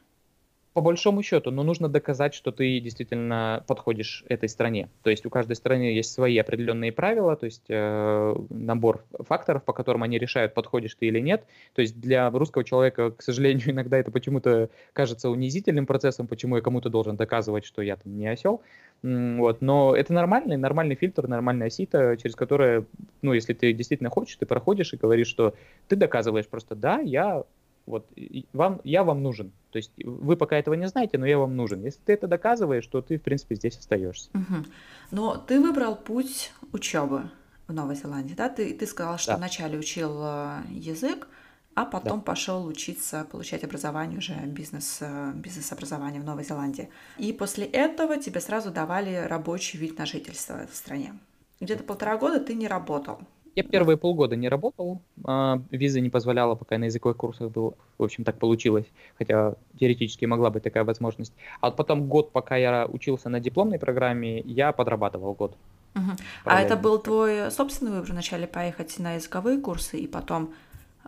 По большому счету, но нужно доказать, что ты действительно подходишь этой стране. То есть у каждой страны есть свои определенные правила, то есть э, набор факторов, по которым они решают, подходишь ты или нет. То есть для русского человека, к сожалению, иногда это почему-то кажется унизительным процессом, почему я кому-то должен доказывать, что я там не осел. Вот. Но это нормальный, нормальный фильтр, нормальная сито, через которое, ну, если ты действительно хочешь, ты проходишь и говоришь, что ты доказываешь просто, да, я вот вам, я вам нужен. То есть вы пока этого не знаете, но я вам нужен. Если ты это доказываешь, то ты, в принципе, здесь остаешься. Угу. Но ты выбрал путь учебы в Новой Зеландии, да? Ты, ты сказал, что да. вначале учил э, язык, а потом да. пошел учиться, получать образование уже, бизнес, э, бизнес-образование в Новой Зеландии. И после этого тебе сразу давали рабочий вид на жительство в стране. Где-то полтора года ты не работал. Я первые полгода не работал, а, виза не позволяла, пока я на языковых курсах был. В общем, так получилось, хотя теоретически могла быть такая возможность. А вот потом год, пока я учился на дипломной программе, я подрабатывал год. Угу. А это был твой собственный выбор вначале поехать на языковые курсы и потом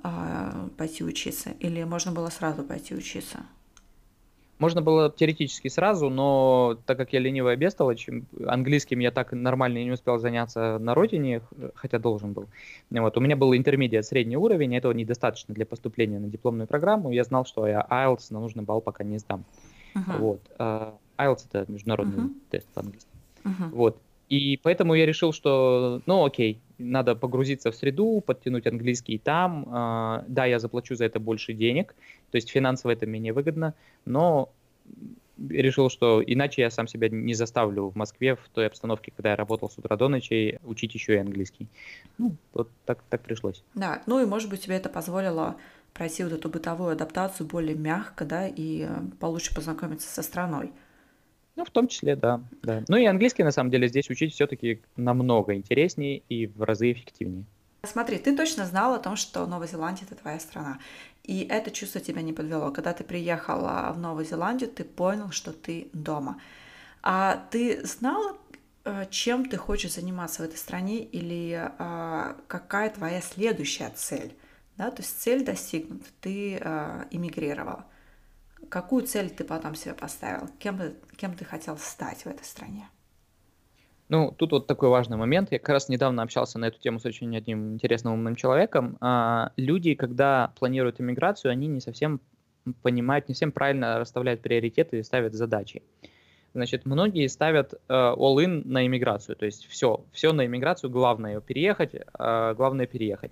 э, пойти учиться? Или можно было сразу пойти учиться? Можно было теоретически сразу, но так как я ленивая бестолочь, английским я так нормально не успел заняться на родине, хотя должен был. Вот. У меня был интермедиат средний уровень, этого недостаточно для поступления на дипломную программу. Я знал, что я IELTS на нужный балл пока не сдам. Uh-huh. Вот. Uh, IELTS — это международный uh-huh. тест по-английски. Uh-huh. Вот. И поэтому я решил, что, ну окей, надо погрузиться в среду, подтянуть английский там. А, да, я заплачу за это больше денег, то есть финансово это менее выгодно, но решил, что иначе я сам себя не заставлю в Москве в той обстановке, когда я работал с утра до ночи, учить еще и английский. Ну, вот так, так пришлось. Да, ну и, может быть, тебе это позволило пройти вот эту бытовую адаптацию более мягко, да, и э, получше познакомиться со страной. Ну, в том числе, да, да. Ну и английский, на самом деле, здесь учить все-таки намного интереснее и в разы эффективнее. Смотри, ты точно знал о том, что Новая Зеландия — это твоя страна. И это чувство тебя не подвело. Когда ты приехала в Новую Зеландию, ты понял, что ты дома. А ты знал, э, чем ты хочешь заниматься в этой стране или а, какая твоя следующая цель? Да, то есть цель достигнута, ты а, эмигрировала. Какую цель ты потом себе поставил? Кем, кем ты хотел стать в этой стране? Ну, тут вот такой важный момент. Я как раз недавно общался на эту тему с очень одним интересным умным человеком. А, люди, когда планируют иммиграцию, они не совсем понимают, не всем правильно расставляют приоритеты и ставят задачи. Значит, многие ставят э, all-in на иммиграцию, то есть все, все на иммиграцию, главное переехать, э, главное переехать.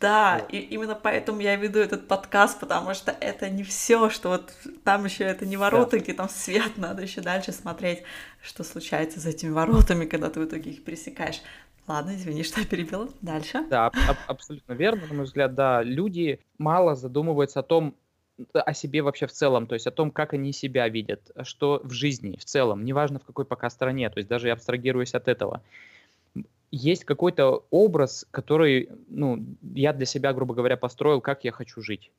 Да, вот. и именно поэтому я веду этот подкаст, потому что это не все, что вот там еще это не ворота, да. там свет, надо еще дальше смотреть, что случается за этими воротами, когда ты в итоге их пересекаешь. Ладно, извини, что я перебила. Дальше. Да, аб- абсолютно верно, на мой взгляд, да. Люди мало задумываются о том, о себе вообще в целом, то есть о том, как они себя видят, что в жизни в целом, неважно в какой пока стране, то есть даже я абстрагируюсь от этого. Есть какой-то образ, который, ну, я для себя, грубо говоря, построил, как я хочу жить.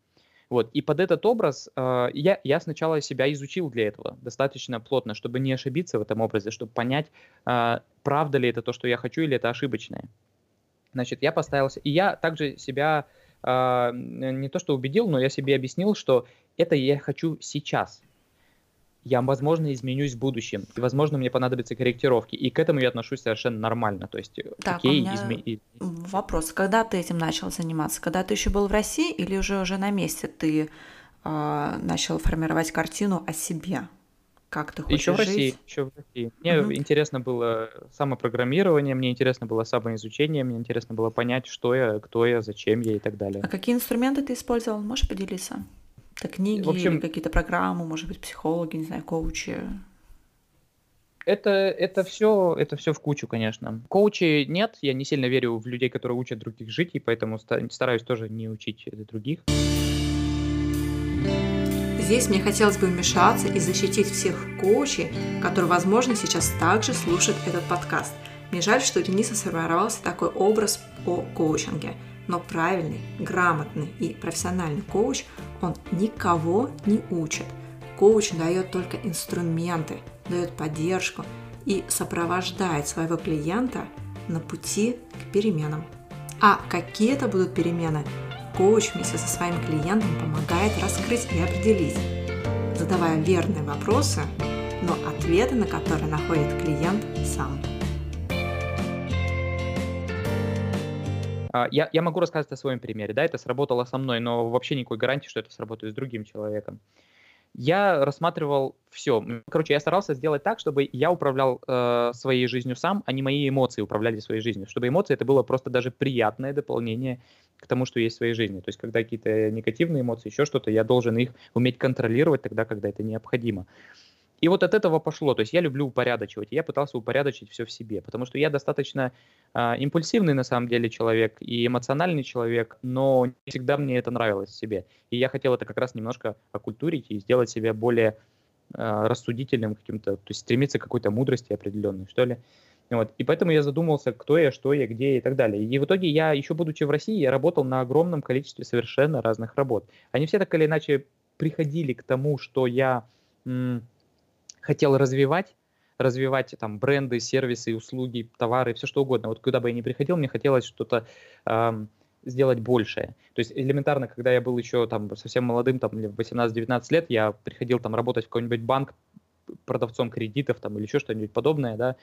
Вот. И под этот образ э, я, я сначала себя изучил для этого достаточно плотно, чтобы не ошибиться в этом образе, чтобы понять, э, правда ли это то, что я хочу, или это ошибочное. Значит, я поставился. И я также себя э, не то что убедил, но я себе объяснил, что это я хочу сейчас. Я, возможно, изменюсь в будущем, и, возможно, мне понадобятся корректировки, и к этому я отношусь совершенно нормально. То есть, э, так, окей, у меня изме... вопрос. Когда ты этим начал заниматься? Когда ты еще был в России или уже уже на месте ты э, начал формировать картину о себе? Как ты хочешь Еще в России, жить? еще в России. Мне угу. интересно было самопрограммирование, мне интересно было самоизучение, мне интересно было понять, что я, кто я, зачем я и так далее. А какие инструменты ты использовал? Можешь поделиться? Это книги в общем, или какие-то программы, может быть, психологи, не знаю, коучи? Это, это все, это все в кучу, конечно. Коучи нет, я не сильно верю в людей, которые учат других жить, и поэтому стараюсь тоже не учить других. Здесь мне хотелось бы вмешаться и защитить всех коучей, которые, возможно, сейчас также слушают этот подкаст. Мне жаль, что у Дениса сформировался такой образ о коучинге. Но правильный, грамотный и профессиональный коуч, он никого не учит. Коуч дает только инструменты, дает поддержку и сопровождает своего клиента на пути к переменам. А какие это будут перемены, коуч вместе со своим клиентом помогает раскрыть и определить. задавая верные вопросы, но ответы на которые находит клиент сам. А, я, я могу рассказать о своем примере. Да, это сработало со мной, но вообще никакой гарантии, что это сработает с другим человеком. Я рассматривал все. Короче, я старался сделать так, чтобы я управлял э, своей жизнью сам, а не мои эмоции управляли своей жизнью. Чтобы эмоции это было просто даже приятное дополнение к тому, что есть в своей жизни. То есть, когда какие-то негативные эмоции, еще что-то, я должен их уметь контролировать тогда, когда это необходимо. И вот от этого пошло. То есть я люблю упорядочивать. Я пытался упорядочить все в себе, потому что я достаточно э, импульсивный на самом деле человек и эмоциональный человек, но не всегда мне это нравилось в себе. И я хотел это как раз немножко окультурить и сделать себя более э, рассудительным каким-то, то есть стремиться к какой-то мудрости определенной, что ли. Вот. И поэтому я задумался, кто я, что я, где и так далее. И в итоге я, еще будучи в России, я работал на огромном количестве совершенно разных работ. Они все так или иначе приходили к тому, что я м- хотел развивать, развивать там бренды, сервисы, услуги, товары, все что угодно. Вот куда бы я ни приходил, мне хотелось что-то э, сделать большее. То есть элементарно, когда я был еще там совсем молодым, там 18-19 лет, я приходил там работать в какой-нибудь банк продавцом кредитов там или еще что-нибудь подобное, да,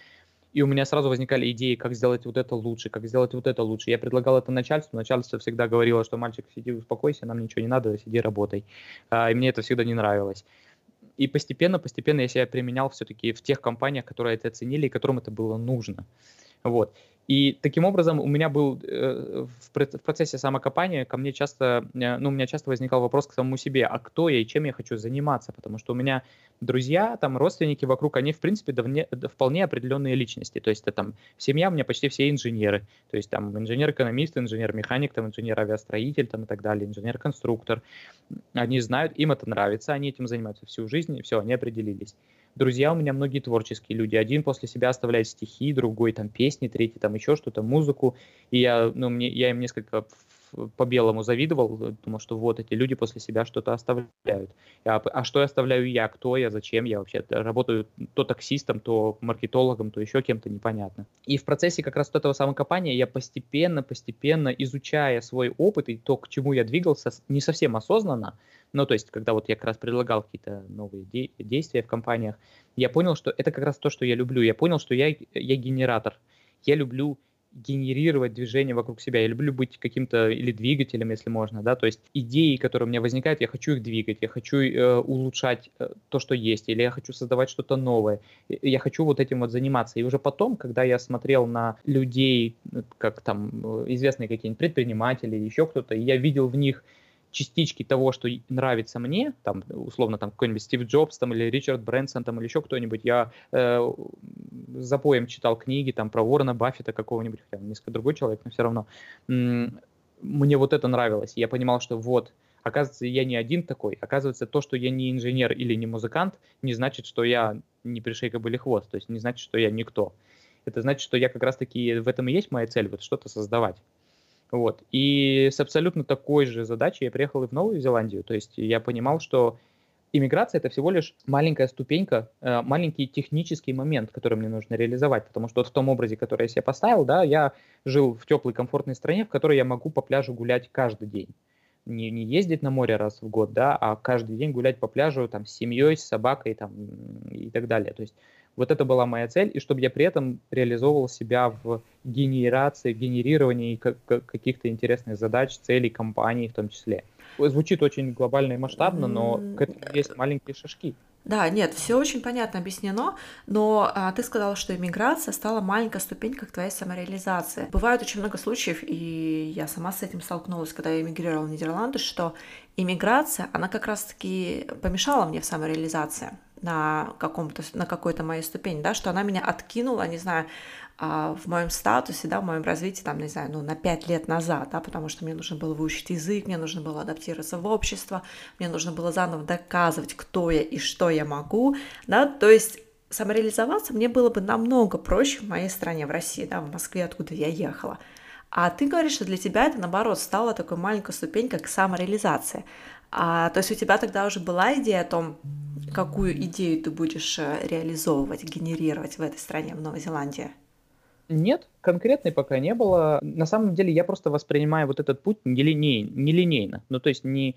и у меня сразу возникали идеи, как сделать вот это лучше, как сделать вот это лучше. Я предлагал это начальству, начальство всегда говорило, что мальчик, сиди, успокойся, нам ничего не надо, сиди, работай. А, и мне это всегда не нравилось. И постепенно, постепенно я себя применял все-таки в тех компаниях, которые это оценили и которым это было нужно. Вот. И таким образом у меня был э, в процессе самокопания ко мне часто, э, ну, у меня часто возникал вопрос к самому себе, а кто я и чем я хочу заниматься, потому что у меня друзья, там, родственники вокруг, они, в принципе, давне, вполне определенные личности, то есть это там, семья у меня почти все инженеры, то есть там инженер-экономист, инженер-механик, там, инженер-авиастроитель, там, и так далее, инженер-конструктор, они знают, им это нравится, они этим занимаются всю жизнь, и все, они определились друзья у меня многие творческие люди. Один после себя оставляет стихи, другой там песни, третий там еще что-то, музыку. И я, ну, мне, я им несколько по-белому завидовал, думал, что вот эти люди после себя что-то оставляют. А, а что я оставляю я, кто я, зачем я вообще? Работаю то таксистом, то маркетологом, то еще кем-то непонятно. И в процессе как раз вот этого самокопания я постепенно, постепенно изучая свой опыт и то, к чему я двигался, не совсем осознанно, ну, то есть, когда вот я как раз предлагал какие-то новые де- действия в компаниях, я понял, что это как раз то, что я люблю. Я понял, что я, я генератор. Я люблю генерировать движение вокруг себя. Я люблю быть каким-то или двигателем, если можно, да, то есть идеи, которые у меня возникают, я хочу их двигать, я хочу э, улучшать э, то, что есть, или я хочу создавать что-то новое, я хочу вот этим вот заниматься. И уже потом, когда я смотрел на людей, э, как там э, известные какие-нибудь предприниматели, еще кто-то, я видел в них частички того, что нравится мне, там, условно, там, какой-нибудь Стив Джобс, там, или Ричард Брэнсон, там, или еще кто-нибудь, я э, за поем читал книги, там, про Уоррена Баффета какого-нибудь, хотя несколько другой человек, но все равно, мне вот это нравилось, я понимал, что вот, оказывается, я не один такой, оказывается, то, что я не инженер или не музыкант, не значит, что я не пришей кобыли хвост, то есть не значит, что я никто. Это значит, что я как раз-таки, в этом и есть моя цель, вот что-то создавать. Вот. И с абсолютно такой же задачей я приехал и в Новую Зеландию. То есть я понимал, что иммиграция это всего лишь маленькая ступенька, э, маленький технический момент, который мне нужно реализовать, потому что вот в том образе, который я себе поставил, да, я жил в теплой, комфортной стране, в которой я могу по пляжу гулять каждый день. Не, не ездить на море раз в год, да, а каждый день гулять по пляжу там, с семьей, с собакой там, и так далее. То есть вот это была моя цель, и чтобы я при этом реализовывал себя в генерации, генерировании каких-то интересных задач, целей компании в том числе. Звучит очень глобально и масштабно, но к этому есть маленькие шажки. Да, нет, все очень понятно объяснено, но а, ты сказала, что иммиграция стала маленькой ступенькой к твоей самореализации. Бывает очень много случаев, и я сама с этим столкнулась, когда я эмигрировала в Нидерланды, что иммиграция, она как раз-таки помешала мне в самореализации на, каком-то, на какой-то моей ступени, да, что она меня откинула, не знаю, в моем статусе, да, в моем развитии, там, не знаю, ну, на пять лет назад, да, потому что мне нужно было выучить язык, мне нужно было адаптироваться в общество, мне нужно было заново доказывать, кто я и что я могу, да, то есть самореализоваться мне было бы намного проще в моей стране, в России, да, в Москве, откуда я ехала. А ты говоришь, что для тебя это, наоборот, стало такой маленькой ступенькой к самореализации. А, то есть у тебя тогда уже была идея о том, какую идею ты будешь э, реализовывать, генерировать в этой стране, в Новой Зеландии? Нет, конкретной пока не было. На самом деле я просто воспринимаю вот этот путь нелинейно. нелинейно. Ну, то есть не,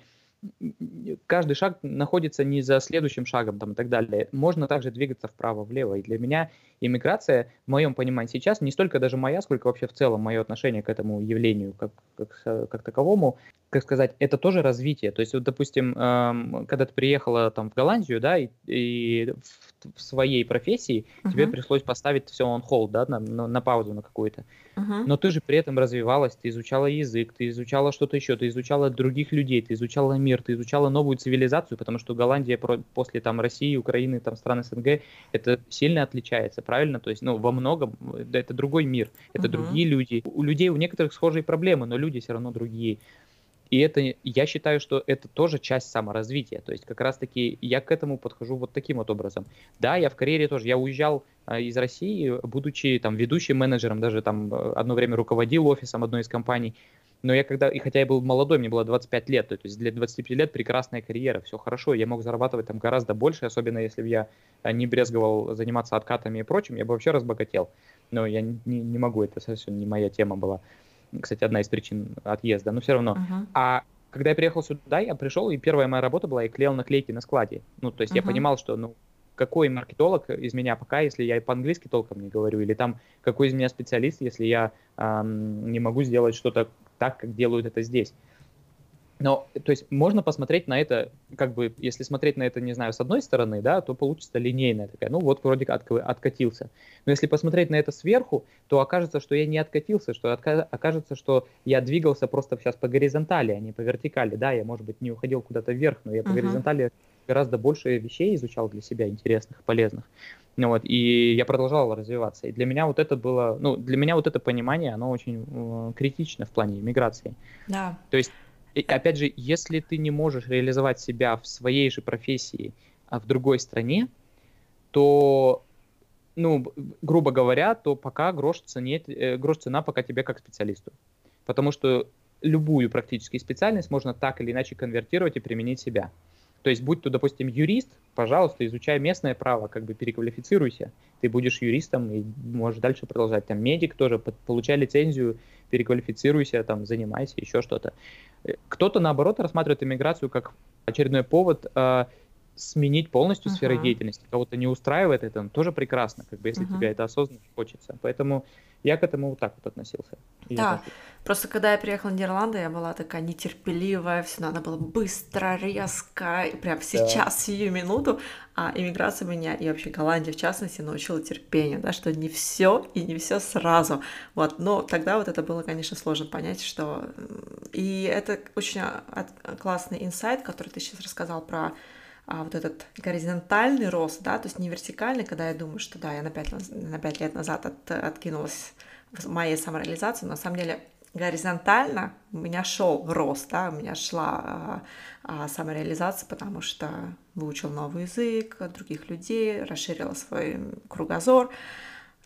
каждый шаг находится не за следующим шагом там, и так далее. Можно также двигаться вправо-влево. И для меня иммиграция, в моем понимании сейчас, не столько даже моя, сколько вообще в целом мое отношение к этому явлению как, как, как таковому, как сказать, это тоже развитие. То есть, вот, допустим, эм, когда ты приехала там в Голландию, да, и, и в, в своей профессии uh-huh. тебе пришлось поставить все on hold, да, на, на, на паузу на какую-то. Uh-huh. Но ты же при этом развивалась, ты изучала язык, ты изучала что-то еще, ты изучала других людей, ты изучала мир, ты изучала новую цивилизацию, потому что Голландия про, после там России, Украины, там стран СНГ, это сильно отличается, правильно? То есть, ну, во многом это другой мир, это uh-huh. другие люди. У людей у некоторых схожие проблемы, но люди все равно другие. И это, я считаю, что это тоже часть саморазвития. То есть как раз-таки я к этому подхожу вот таким вот образом. Да, я в карьере тоже, я уезжал а, из России, будучи там ведущим менеджером, даже там э, одно время руководил офисом одной из компаний. Но я когда, и хотя я был молодой, мне было 25 лет, то есть для 25 лет прекрасная карьера, все хорошо, я мог зарабатывать там гораздо больше, особенно если бы я э, не брезговал заниматься откатами и прочим, я бы вообще разбогател. Но я не, не могу, это совсем не моя тема была кстати, одна из причин отъезда, но все равно. Uh-huh. А когда я приехал сюда, я пришел, и первая моя работа была, я клеил наклейки на складе. Ну, то есть uh-huh. я понимал, что, ну, какой маркетолог из меня пока, если я по-английски толком не говорю, или там какой из меня специалист, если я эм, не могу сделать что-то так, как делают это здесь. Но, то есть, можно посмотреть на это, как бы, если смотреть на это, не знаю, с одной стороны, да, то получится линейная такая, ну вот вроде как откатился. Но если посмотреть на это сверху, то окажется, что я не откатился, что окажется, что я двигался просто сейчас по горизонтали, а не по вертикали. Да, я, может быть, не уходил куда-то вверх, но я по uh-huh. горизонтали гораздо больше вещей изучал для себя, интересных, полезных. Вот, и я продолжал развиваться. И для меня вот это было, ну, для меня вот это понимание, оно очень э, критично в плане иммиграции. Да. То есть и, опять же, если ты не можешь реализовать себя в своей же профессии, а в другой стране, то, ну, грубо говоря, то пока грош, цене, э, грош цена пока тебе как специалисту. Потому что любую практически специальность можно так или иначе конвертировать и применить себя. То есть, будь то, допустим, юрист, пожалуйста, изучай местное право, как бы переквалифицируйся. Ты будешь юристом и можешь дальше продолжать. Там медик тоже, получай лицензию, переквалифицируйся, там, занимайся, еще что-то. Э, кто-то, наоборот, рассматривает иммиграцию как очередной повод э, сменить полностью uh-huh. сферу деятельности. Кого-то не устраивает это, ну, тоже прекрасно, как бы, если uh-huh. тебе это осознанно хочется. Поэтому я к этому вот так вот относился. да, просто когда я приехала в Нидерланды, я была такая нетерпеливая, все надо было быстро, резко, прям сейчас, да. сию минуту, а иммиграция меня, и вообще Голландия в частности, научила терпению, да, что не все и не все сразу, вот, но тогда вот это было, конечно, сложно понять, что... И это очень классный инсайт, который ты сейчас рассказал про а, вот этот горизонтальный рост, да, то есть не вертикальный, когда я думаю, что да, я на 5, на 5 лет назад от, откинулась в моей самореализации, но на самом деле горизонтально у меня шел рост, да, у меня шла а, а, самореализация, потому что выучил новый язык других людей, расширила свой кругозор.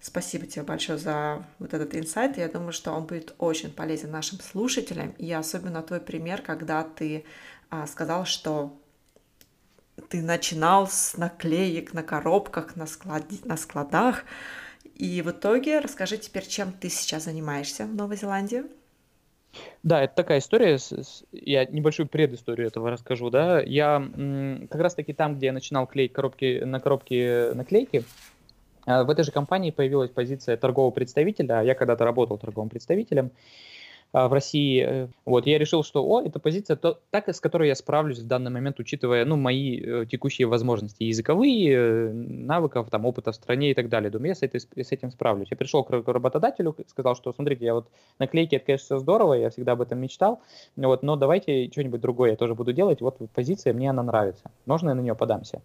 Спасибо тебе большое за вот этот инсайт. Я думаю, что он будет очень полезен нашим слушателям. И особенно твой пример, когда ты а, сказал, что ты начинал с наклеек на коробках, на, склад... на складах. И в итоге расскажи теперь, чем ты сейчас занимаешься в Новой Зеландии. Да, это такая история. Я небольшую предысторию этого расскажу. Да, я как раз таки там, где я начинал клеить коробки на коробки наклейки, а, в этой же компании появилась позиция торгового представителя. Я когда-то работал торговым представителем. А, в России. Э, вот, я решил, что, о, эта позиция, то, так, с которой я справлюсь в данный момент, учитывая, ну, мои э, текущие возможности языковые, э, навыков, там, опыта в стране и так далее. Думаю, я с, этой, с этим справлюсь. Я пришел к работодателю, сказал, что, смотрите, я вот наклейки, это, конечно, все здорово, я всегда об этом мечтал, вот, но давайте что-нибудь другое я тоже буду делать, вот позиция, мне она нравится, можно я на нее подамся?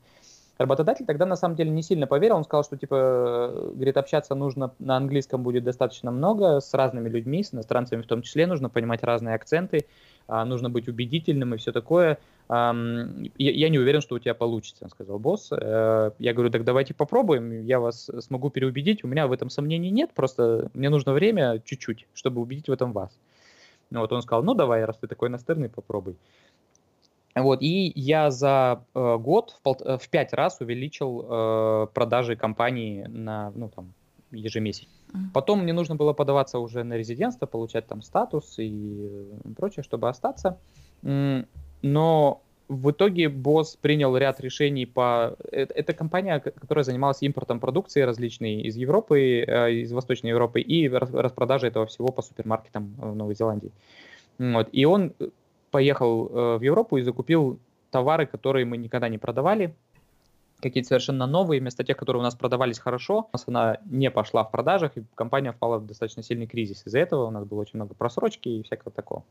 Работодатель тогда на самом деле не сильно поверил, он сказал, что типа, говорит, общаться нужно на английском будет достаточно много, с разными людьми, с иностранцами в том числе, нужно понимать разные акценты, а, нужно быть убедительным и все такое. Я не уверен, что у тебя получится, сказал босс. Э, я говорю, так давайте попробуем, я вас смогу переубедить, у меня в этом сомнений нет, просто мне нужно время чуть-чуть, чтобы убедить в этом вас. Вот он сказал, ну давай, раз ты такой настырный, попробуй. Вот, и я за э, год в, пол, э, в пять раз увеличил э, продажи компании на, ну, там, ежемесячно. Потом мне нужно было подаваться уже на резидентство, получать там статус и прочее, чтобы остаться. но в итоге босс принял ряд решений по... Это, это компания, которая занималась импортом продукции различной из Европы, э, из Восточной Европы и распродажей этого всего по супермаркетам в Новой Зеландии. Вот. И он поехал э, в Европу и закупил товары, которые мы никогда не продавали, какие-то совершенно новые, вместо тех, которые у нас продавались хорошо. У нас она не пошла в продажах, и компания впала в достаточно сильный кризис. Из-за этого у нас было очень много просрочки и всякого такого.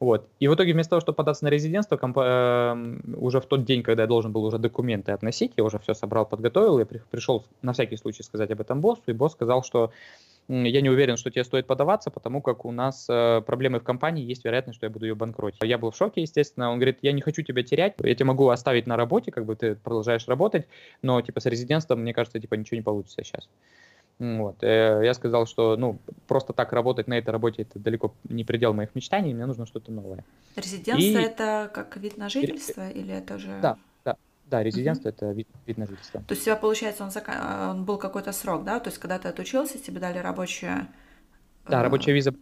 Вот. И в итоге вместо того, чтобы податься на резидентство, комп... э, уже в тот день, когда я должен был уже документы относить, я уже все собрал, подготовил, я при... пришел на всякий случай сказать об этом боссу, и босс сказал, что я не уверен, что тебе стоит подаваться, потому как у нас э, проблемы в компании, есть вероятность, что я буду ее банкротить. Я был в шоке, естественно. Он говорит, я не хочу тебя терять, я тебя могу оставить на работе, как бы ты продолжаешь работать, но типа с резидентством, мне кажется, типа ничего не получится сейчас. Вот. Э, я сказал, что ну, просто так работать на этой работе это далеко не предел моих мечтаний, мне нужно что-то новое. Резидентство и... это как вид на жительство или это уже... Да, да, резидентство угу. это вид, вид на жительство. То есть у тебя, получается, он, зака... он был какой-то срок, да? То есть когда ты отучился, тебе дали рабочую... Да, рабочая виза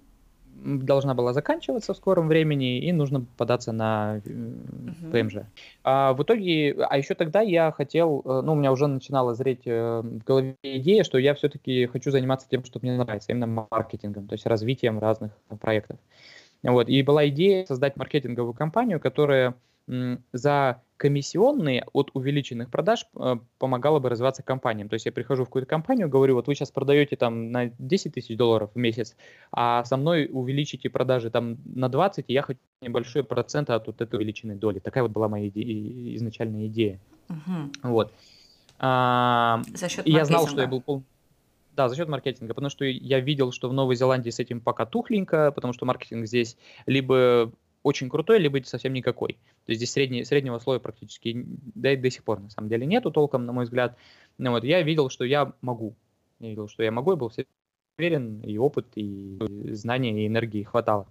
должна была заканчиваться в скором времени, и нужно податься на uh-huh. ПМЖ. А, в итоге, а еще тогда я хотел, э, ну, у меня уже начинала зреть э, в голове идея, что я все-таки хочу заниматься тем, что мне нравится, именно маркетингом, то есть развитием разных проектов. Вот, и была идея создать маркетинговую компанию, которая за комиссионные от увеличенных продаж э, помогало бы развиваться компаниям. То есть я прихожу в какую-то компанию, говорю, вот вы сейчас продаете там на 10 тысяч долларов в месяц, а со мной увеличите продажи там на 20, и я хочу небольшой процент от вот этой увеличенной доли. Такая вот была моя иде- изначальная идея. Угу. Вот. А, за счет я знал, что я был пол... Да, за счет маркетинга, потому что я видел, что в Новой Зеландии с этим пока тухленько, потому что маркетинг здесь либо очень крутой, либо совсем никакой. То есть здесь средний, среднего слоя практически да, до сих пор на самом деле нету толком, на мой взгляд. Ну, вот, я видел, что я могу. Я видел, что я могу, я был уверен, и опыт, и знания, и энергии хватало.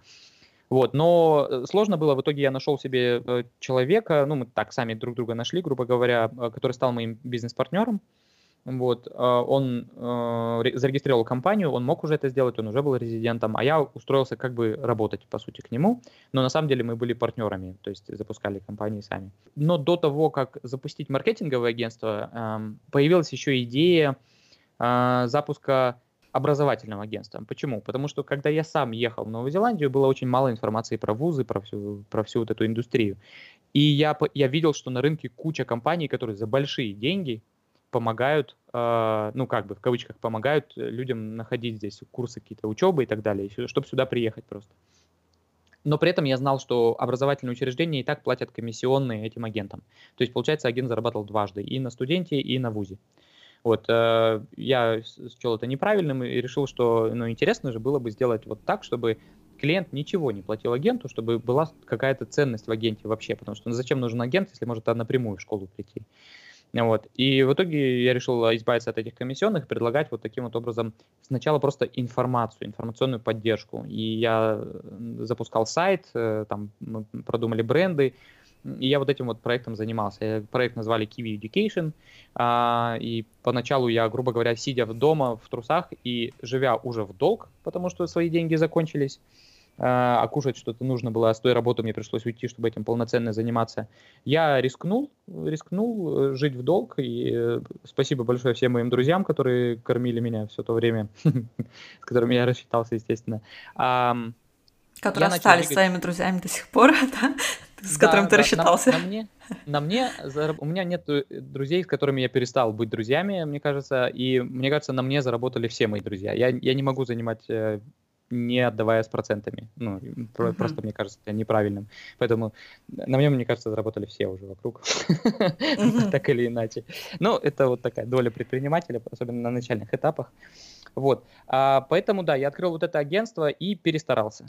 Вот, но э, сложно было, в итоге я нашел себе э, человека, ну, мы так сами друг друга нашли, грубо говоря, э, который стал моим бизнес-партнером, вот, а, он а, зарегистрировал компанию, он мог уже это сделать, он уже был резидентом, а я устроился как бы работать, по сути, к нему. Но на самом деле мы были партнерами, то есть запускали компании сами. Но до того, как запустить маркетинговое агентство, появилась еще идея а, запуска образовательного агентства. Почему? Потому что когда я сам ехал в Новую Зеландию, было очень мало информации про вузы, про всю, про всю вот эту индустрию. И я, я видел, что на рынке куча компаний, которые за большие деньги помогают, э, ну как бы в кавычках помогают людям находить здесь курсы какие-то учебы и так далее, чтобы сюда приехать просто. Но при этом я знал, что образовательные учреждения и так платят комиссионные этим агентам. То есть, получается, агент зарабатывал дважды, и на студенте, и на вузе. Вот, э, я счел это неправильным и решил, что ну, интересно же было бы сделать вот так, чтобы клиент ничего не платил агенту, чтобы была какая-то ценность в агенте вообще, потому что ну, зачем нужен агент, если может напрямую в школу прийти. Вот. И в итоге я решил избавиться от этих комиссионных и предлагать вот таким вот образом сначала просто информацию, информационную поддержку. И я запускал сайт, э, там мы продумали бренды, и я вот этим вот проектом занимался. Проект назвали Kiwi Education. А, и поначалу я, грубо говоря, сидя в дома в трусах и живя уже в долг, потому что свои деньги закончились, а, кушать что-то нужно было, а с той работы мне пришлось уйти, чтобы этим полноценно заниматься. Я рискнул, рискнул э, жить в долг, и э, спасибо большое всем моим друзьям, которые кормили меня все то время, с которыми я рассчитался, естественно. Которые остались своими друзьями до сих пор, да? с да, которым ты рассчитался. На, на мне, на мне, у меня нет друзей, с которыми я перестал быть друзьями, мне кажется, и мне кажется, на мне заработали все мои друзья. Я, я не могу занимать э, не отдавая с процентами. Ну, uh-huh. просто мне кажется это неправильным. Поэтому на нем, мне кажется, заработали все уже вокруг. Uh-huh. так или иначе. Ну, это вот такая доля предпринимателя, особенно на начальных этапах. Вот. А, поэтому, да, я открыл вот это агентство и перестарался.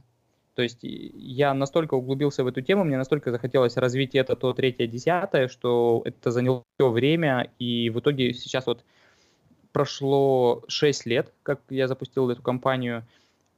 То есть я настолько углубился в эту тему, мне настолько захотелось развить это, то, третье, десятое, что это заняло все время, и в итоге сейчас вот прошло 6 лет, как я запустил эту компанию,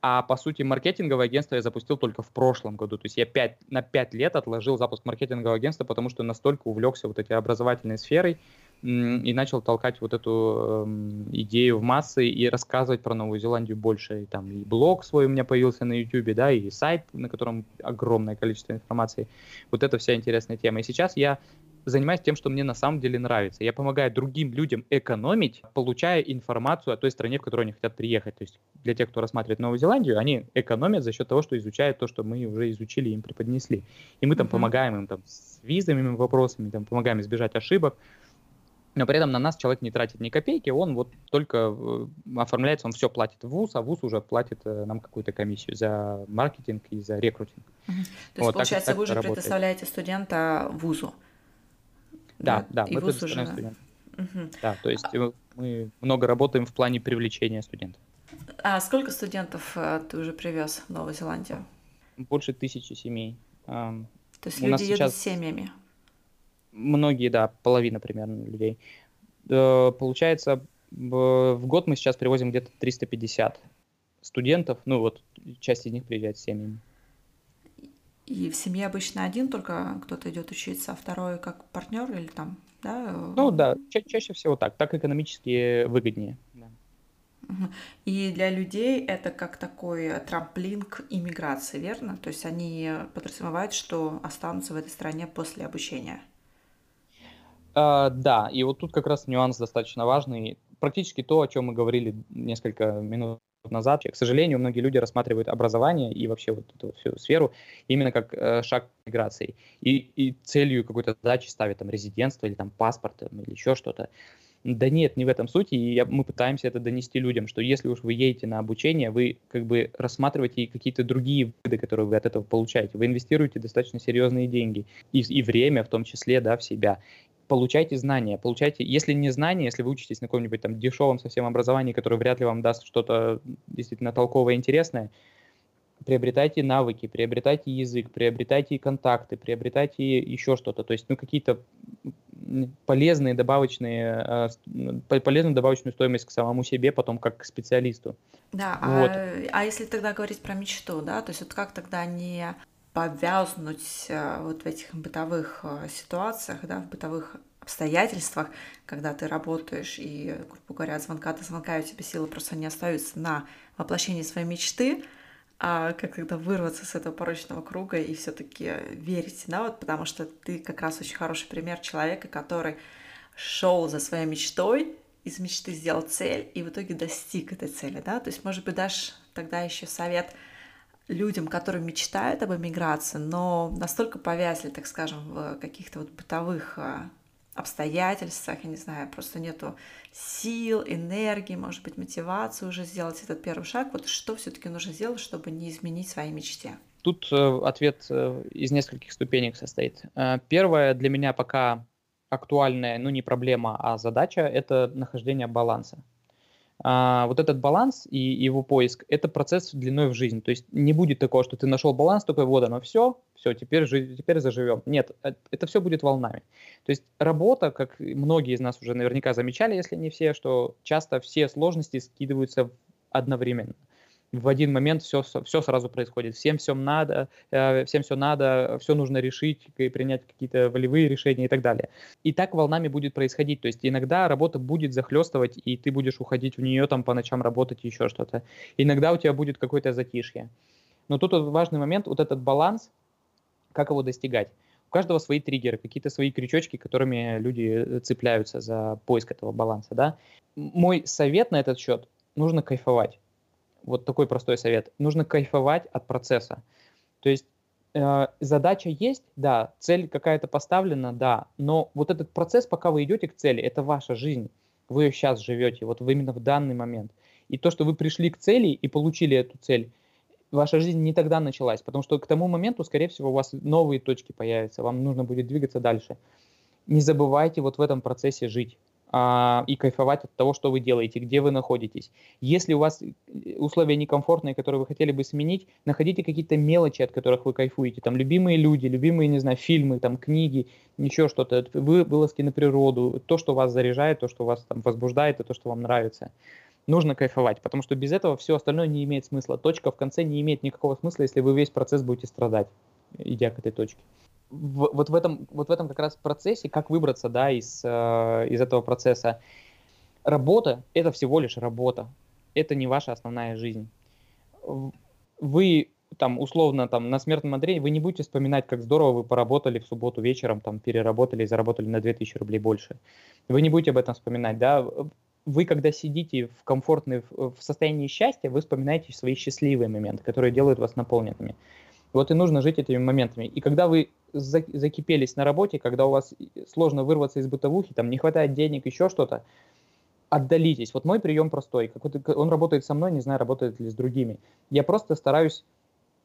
А по сути маркетинговое агентство я запустил только в прошлом году. То есть я 5, на 5 лет отложил запуск маркетингового агентства, потому что настолько увлекся вот этой образовательной сферой и начал толкать вот эту э, идею в массы и рассказывать про Новую Зеландию больше. И там и блог свой у меня появился на YouTube, да, и сайт, на котором огромное количество информации. Вот это вся интересная тема. И сейчас я занимаюсь тем, что мне на самом деле нравится. Я помогаю другим людям экономить, получая информацию о той стране, в которую они хотят приехать. То есть для тех, кто рассматривает Новую Зеландию, они экономят за счет того, что изучают то, что мы уже изучили и им преподнесли. И мы там uh-huh. помогаем им там, с визовыми вопросами, там, помогаем избежать ошибок. Но при этом на нас человек не тратит ни копейки, он вот только э, оформляется, он все платит в ВУЗ, а ВУЗ уже платит э, нам какую-то комиссию за маркетинг и за рекрутинг. Угу. То есть, вот, получается, так, так вы уже предоставляете студента ВУЗу? Да, да, да мы предоставляем уже... студентов. Угу. Да, то есть а... мы много работаем в плане привлечения студентов. А сколько студентов э, ты уже привез в Новую Зеландию? Больше тысячи семей. То есть люди едут с семьями? Многие, да, половина примерно людей. Э, получается, в год мы сейчас привозим где-то 350 студентов, ну вот часть из них приезжает с семьями. И в семье обычно один только кто-то идет учиться, а второй как партнер или там, да? Ну да, ча- чаще всего так, так экономически выгоднее. Да. И для людей это как такой трамплин к иммиграции, верно? То есть они подразумевают, что останутся в этой стране после обучения. Uh, да, и вот тут как раз нюанс достаточно важный. Практически то, о чем мы говорили несколько минут назад. К сожалению, многие люди рассматривают образование и вообще вот эту всю сферу именно как э, шаг к миграции. И, и целью какой-то задачи ставят там резидентство или там паспорт там, или еще что-то. Да нет, не в этом суть, и я, мы пытаемся это донести людям, что если уж вы едете на обучение, вы как бы рассматриваете какие-то другие выгоды, которые вы от этого получаете. Вы инвестируете достаточно серьезные деньги, и, и время в том числе, да, в себя получайте знания, получайте, если не знания, если вы учитесь на каком-нибудь там дешевом совсем образовании, которое вряд ли вам даст что-то действительно толковое, интересное, приобретайте навыки, приобретайте язык, приобретайте контакты, приобретайте еще что-то, то есть ну какие-то полезные добавочные, э, полезную добавочную стоимость к самому себе, потом как к специалисту. Да, вот. а, а если тогда говорить про мечту, да, то есть вот как тогда не повязнуть э, вот в этих бытовых э, ситуациях, да, в бытовых обстоятельствах, когда ты работаешь и, грубо говоря, от звонка до звонка у тебя силы просто не остаются на воплощение своей мечты, а как тогда вырваться с этого порочного круга и все-таки верить, да, вот потому что ты как раз очень хороший пример человека, который шел за своей мечтой, из мечты сделал цель и в итоге достиг этой цели, да, то есть, может быть, дашь тогда еще совет – людям, которые мечтают об эмиграции, но настолько повязли, так скажем, в каких-то вот бытовых а, обстоятельствах, я не знаю, просто нету сил, энергии, может быть, мотивации уже сделать этот первый шаг. Вот что все-таки нужно сделать, чтобы не изменить свои мечте? Тут э, ответ э, из нескольких ступенек состоит. Э, первое для меня пока актуальная, ну не проблема, а задача – это нахождение баланса а, вот этот баланс и его поиск – это процесс длиной в жизнь. То есть не будет такого, что ты нашел баланс, такой вот оно все, все, теперь, жи- теперь заживем. Нет, э, это все будет волнами. То есть работа, как многие из нас уже наверняка замечали, если не все, что часто все сложности скидываются одновременно в один момент все, все сразу происходит. Всем все надо, э, всем все надо, все нужно решить, и принять какие-то волевые решения и так далее. И так волнами будет происходить. То есть иногда работа будет захлестывать, и ты будешь уходить в нее там по ночам работать, еще что-то. Иногда у тебя будет какое-то затишье. Но тут важный момент, вот этот баланс, как его достигать. У каждого свои триггеры, какие-то свои крючочки, которыми люди э, цепляются за поиск этого баланса. Да? Мой совет на этот счет – нужно кайфовать. Вот такой простой совет. Нужно кайфовать от процесса. То есть э, задача есть, да, цель какая-то поставлена, да, но вот этот процесс, пока вы идете к цели, это ваша жизнь. Вы ее сейчас живете, вот вы именно в данный момент. И то, что вы пришли к цели и получили эту цель, ваша жизнь не тогда началась, потому что к тому моменту, скорее всего, у вас новые точки появятся, вам нужно будет двигаться дальше. Не забывайте вот в этом процессе жить а, и кайфовать от того, что вы делаете, где вы находитесь. Если у вас э, условия некомфортные, которые вы хотели бы сменить, находите какие-то мелочи, от которых вы кайфуете. Там любимые люди, любимые, не знаю, фильмы, там книги, ничего что-то. Вы вылазки на природу, то, что вас заряжает, то, что вас там возбуждает, и то, что вам нравится. нужно кайфовать, потому что без этого все остальное не имеет смысла. Точка в конце не имеет никакого смысла, если вы весь процесс будете страдать, идя к этой точке. Вот, в этом, вот в этом как раз процессе, как выбраться да, из, э, из этого процесса, работа – это всего лишь работа. Это не ваша основная жизнь. Вы там условно там на смертном одре вы не будете вспоминать, как здорово вы поработали в субботу вечером, там переработали и заработали на 2000 рублей больше. Вы не будете об этом вспоминать, да? вы, когда сидите в комфортной, в состоянии счастья, вы вспоминаете свои счастливые моменты, которые делают вас наполненными. Вот и нужно жить этими моментами. И когда вы закипелись на работе, когда у вас сложно вырваться из бытовухи, там не хватает денег, еще что-то, отдалитесь. Вот мой прием простой. Он работает со мной, не знаю, работает ли с другими. Я просто стараюсь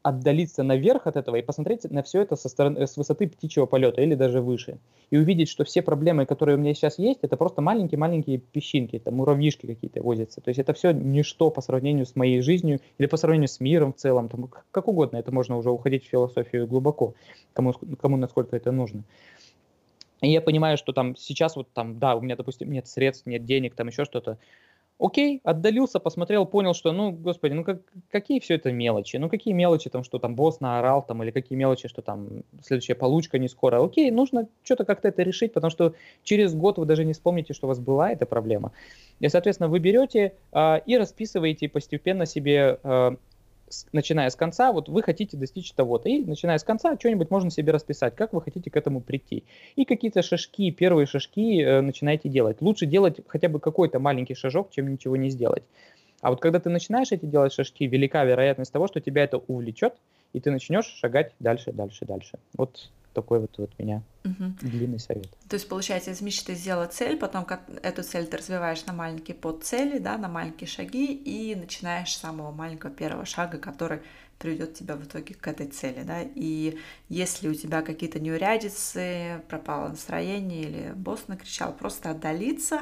отдалиться наверх от этого и посмотреть на все это со стороны, с высоты птичьего полета или даже выше. И увидеть, что все проблемы, которые у меня сейчас есть, это просто маленькие-маленькие песчинки, там муравьишки какие-то возятся. То есть это все ничто по сравнению с моей жизнью или по сравнению с миром в целом, там, как угодно. Это можно уже уходить в философию глубоко, кому, кому насколько это нужно. И я понимаю, что там сейчас вот там, да, у меня, допустим, нет средств, нет денег, там еще что-то, Окей, отдалился, посмотрел, понял, что, ну, господи, ну как, какие все это мелочи? Ну какие мелочи там, что там босс наорал там, или какие мелочи, что там следующая получка не скоро. Окей, нужно что-то как-то это решить, потому что через год вы даже не вспомните, что у вас была эта проблема. И, соответственно, вы берете э, и расписываете постепенно себе э, начиная с конца, вот вы хотите достичь того-то, и начиная с конца что-нибудь можно себе расписать, как вы хотите к этому прийти. И какие-то шажки, первые шажки э, начинаете делать. Лучше делать хотя бы какой-то маленький шажок, чем ничего не сделать. А вот когда ты начинаешь эти делать шажки, велика вероятность того, что тебя это увлечет, и ты начнешь шагать дальше, дальше, дальше. Вот такой вот, вот у меня угу. длинный совет. То есть, получается, из мечты сделать цель, потом как эту цель ты развиваешь на маленькие подцели, да, на маленькие шаги, и начинаешь с самого маленького первого шага, который приведет тебя в итоге к этой цели, да, и если у тебя какие-то неурядицы, пропало настроение или босс накричал, просто отдалиться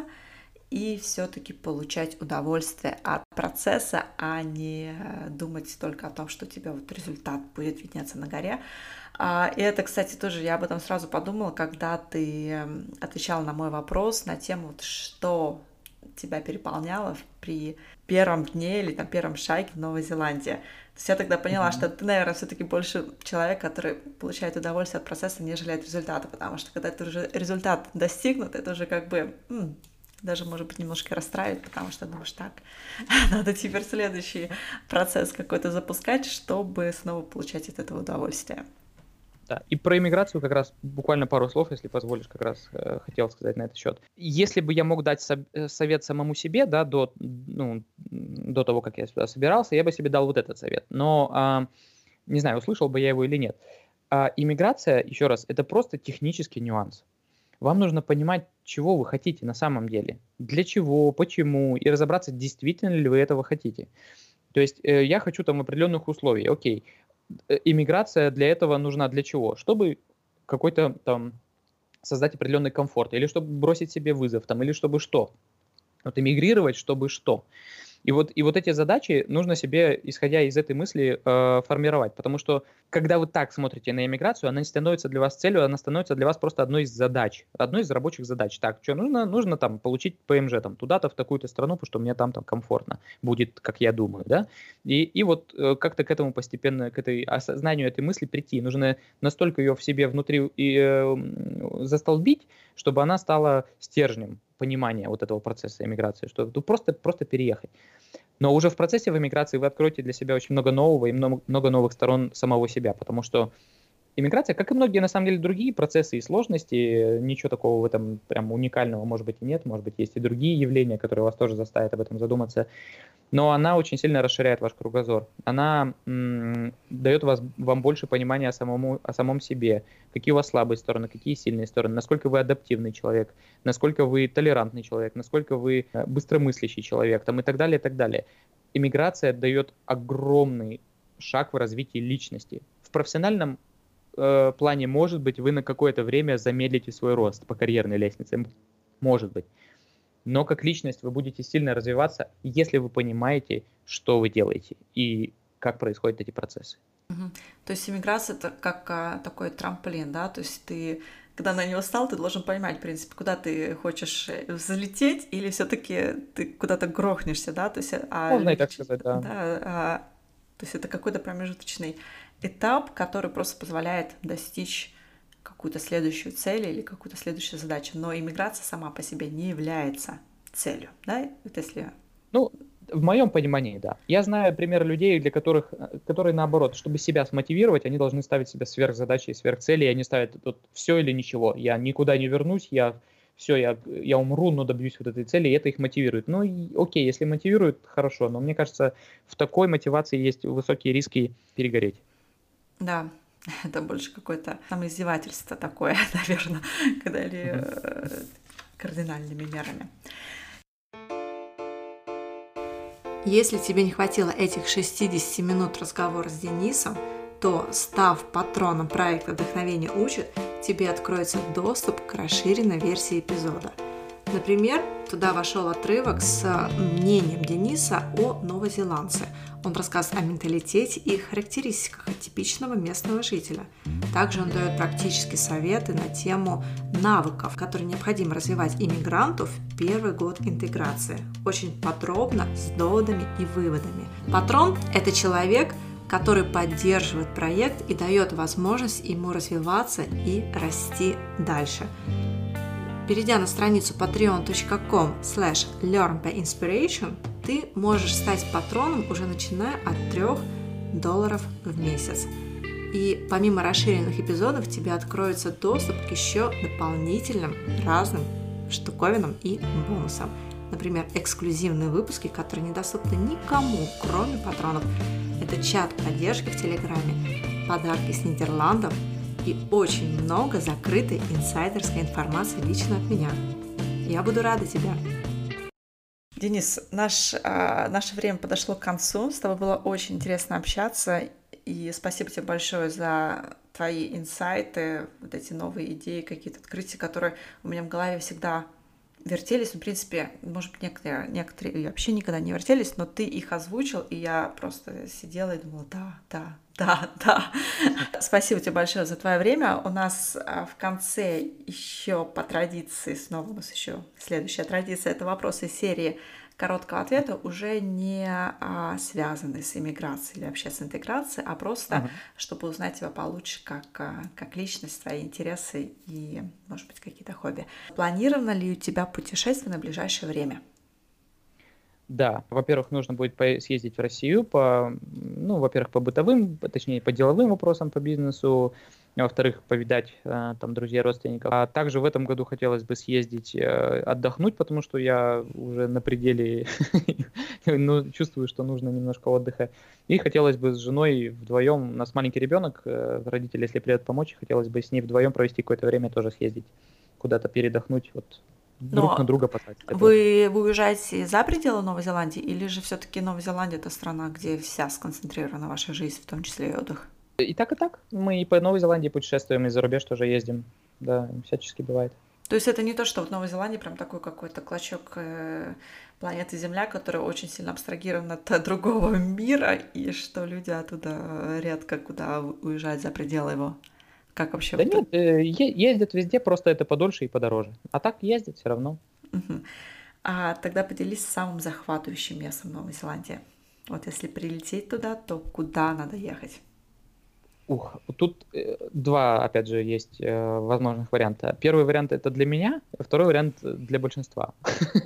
и все-таки получать удовольствие от процесса, а не думать только о том, что у тебя вот результат будет видняться на горе, а, и это, кстати, тоже я об этом сразу подумала, когда ты эм, отвечала на мой вопрос на тему, вот, что тебя переполняло при первом дне или там первом шаге в Новой Зеландии. То есть я тогда поняла, mm-hmm. что ты, наверное, все-таки больше человек, который получает удовольствие от процесса, нежели от результата, потому что когда ты уже результат достигнут, это уже как бы даже, может быть, немножко расстраивает, потому что думаешь, так, надо теперь следующий процесс какой-то запускать, чтобы снова получать от этого удовольствие. Да, и про иммиграцию как раз буквально пару слов, если позволишь, как раз э, хотел сказать на этот счет. Если бы я мог дать со- э, совет самому себе, да, до, ну, до того, как я сюда собирался, я бы себе дал вот этот совет. Но э, не знаю, услышал бы я его или нет. А иммиграция, еще раз, это просто технический нюанс. Вам нужно понимать, чего вы хотите на самом деле, для чего, почему, и разобраться, действительно ли вы этого хотите. То есть э, я хочу там определенных условий. Окей, Э, иммиграция для этого нужна для чего? Чтобы какой-то там создать определенный комфорт, или чтобы бросить себе вызов, там, или чтобы что. Вот эмигрировать, чтобы что. И вот, и вот эти задачи нужно себе, исходя из этой мысли, э, формировать. Потому что, когда вы так смотрите на иммиграцию, она не становится для вас целью, она становится для вас просто одной из задач, одной из рабочих задач. Так, что нужно? Нужно там получить ПМЖ там, туда-то, в такую-то страну, потому что мне там, там комфортно будет, как я думаю, да? И, и вот э, как-то к этому постепенно, к этой осознанию этой мысли прийти. Нужно настолько ее в себе внутри и, э, застолбить, чтобы она стала стержнем понимания вот этого процесса иммиграции, что ну, просто, просто переехать. Но уже в процессе в иммиграции вы откроете для себя очень много нового и много, много новых сторон самого себя, потому что иммиграция, как и многие, на самом деле, другие процессы и сложности, ничего такого в этом прям уникального, может быть, и нет, может быть, есть и другие явления, которые вас тоже заставят об этом задуматься, но она очень сильно расширяет ваш кругозор. Она м- дает вас, вам больше понимания о, самому, о самом себе, какие у вас слабые стороны, какие сильные стороны, насколько вы адаптивный человек, насколько вы толерантный человек, насколько вы э, быстромыслящий человек, там, и так далее, и так далее. Иммиграция дает огромный шаг в развитии личности. В профессиональном э, плане, может быть, вы на какое-то время замедлите свой рост по карьерной лестнице. Может быть. Но как личность вы будете сильно развиваться, если вы понимаете, что вы делаете и как происходят эти процессы. Угу. То есть иммиграция это как а, такой трамплин, да, то есть ты когда на него стал, ты должен понимать, в принципе, куда ты хочешь э, залететь, или все-таки ты куда-то грохнешься, да, то есть... А, Можно и так сказать, да. да а, то есть это какой-то промежуточный этап, который просто позволяет достичь какую-то следующую цель или какую-то следующую задачу. Но иммиграция сама по себе не является целью, да, вот если... Ну, в моем понимании, да. Я знаю пример людей, для которых, э, которые наоборот, чтобы себя смотивировать, они должны ставить себе сверхзадачи и сверхцели, и они ставят тут все или ничего. Я никуда не вернусь, я все, я, я умру, но добьюсь вот этой цели, и это их мотивирует. Ну, и, окей, если мотивирует, хорошо, но мне кажется, в такой мотивации есть высокие риски перегореть. Да, это больше какое-то самоиздевательство такое, наверное, когда или э, кардинальными мерами. Если тебе не хватило этих 60 минут разговора с Денисом, то, став патроном проекта «Вдохновение учит», тебе откроется доступ к расширенной версии эпизода. Например, туда вошел отрывок с мнением Дениса о новозеландце. Он рассказывает о менталитете и характеристиках типичного местного жителя. Также он дает практические советы на тему навыков, которые необходимо развивать иммигранту в первый год интеграции. Очень подробно, с доводами и выводами. Патрон – это человек, который поддерживает проект и дает возможность ему развиваться и расти дальше. Перейдя на страницу patreon.com slash learnbyinspiration, ты можешь стать патроном уже начиная от 3 долларов в месяц. И помимо расширенных эпизодов тебе откроется доступ к еще дополнительным разным штуковинам и бонусам. Например, эксклюзивные выпуски, которые недоступны никому, кроме патронов. Это чат поддержки в Телеграме, подарки с Нидерландов – и очень много закрытой инсайдерской информации лично от меня. Я буду рада тебя. Денис, наш, а, наше время подошло к концу. С тобой было очень интересно общаться. И спасибо тебе большое за твои инсайты, вот эти новые идеи, какие-то открытия, которые у меня в голове всегда вертелись, ну, в принципе, может быть, некоторые, некоторые вообще никогда не вертелись, но ты их озвучил, и я просто сидела и думала, да, да, да, да. Спасибо тебе большое за твое время. У нас а, в конце еще по традиции, снова у нас еще следующая традиция, это вопросы серии короткого ответа уже не а, связаны с иммиграцией или вообще с интеграцией, а просто, uh-huh. чтобы узнать тебя получше как, а, как личность, твои интересы и, может быть, какие-то хобби. Планировано ли у тебя путешествие на ближайшее время? Да, во-первых, нужно будет съездить в Россию по, ну, во-первых, по бытовым, точнее, по деловым вопросам по бизнесу, во-вторых, повидать э, там друзей, родственников. А также в этом году хотелось бы съездить э, отдохнуть, потому что я уже на пределе, ну, чувствую, что нужно немножко отдыха. И хотелось бы с женой вдвоем, у нас маленький ребенок, э, родители, если придет помочь, хотелось бы с ней вдвоем провести какое-то время тоже съездить, куда-то передохнуть, вот друг Но на друга потратить. Вы, вы уезжаете за пределы Новой Зеландии, или же все-таки Новая Зеландия это страна, где вся сконцентрирована ваша жизнь, в том числе и отдых? И так, и так. Мы и по Новой Зеландии путешествуем, и за рубеж тоже ездим. Да, всячески бывает. То есть это не то, что в Новой Зеландии прям такой какой-то клочок э, планеты Земля, который очень сильно абстрагирован от другого мира, и что люди оттуда редко куда уезжают за пределы его. Как вообще? Да нет, э, ездят везде, просто это подольше и подороже. А так ездят все равно. Угу. А тогда поделись самым захватывающим местом в Новой Зеландии. Вот если прилететь туда, то куда надо ехать? Ух, тут э, два, опять же, есть э, возможных варианта. Первый вариант это для меня, второй вариант для большинства.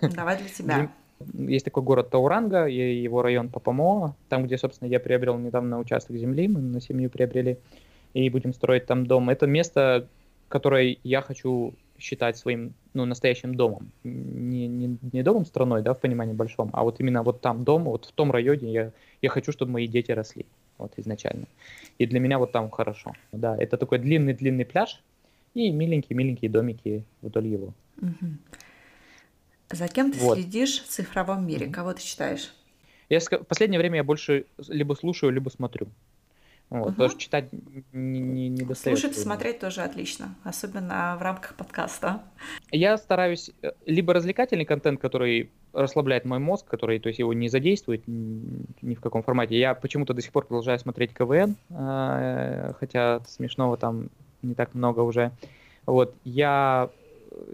Давай для тебя. Есть такой город Тауранга, и его район Папамо, там, где, собственно, я приобрел недавно участок земли, мы на семью приобрели, и будем строить там дом. Это место, которое я хочу считать своим ну, настоящим домом. Не, не, не домом страной, да, в понимании большом, а вот именно вот там дом, вот в том районе я, я хочу, чтобы мои дети росли вот изначально. И для меня вот там хорошо. Да, это такой длинный-длинный пляж и миленькие-миленькие домики вдоль его. Угу. За кем ты вот. следишь в цифровом мире? Кого ты читаешь? Я, в последнее время я больше либо слушаю, либо смотрю. Вот, угу. Что читать не, не, не достает. Слушать и смотреть тоже отлично, особенно в рамках подкаста. Я стараюсь э, либо развлекательный контент, который расслабляет мой мозг, который, то есть его не задействует ни в каком формате. Я почему-то до сих пор продолжаю смотреть КВН, э, хотя смешного там не так много уже. Вот, я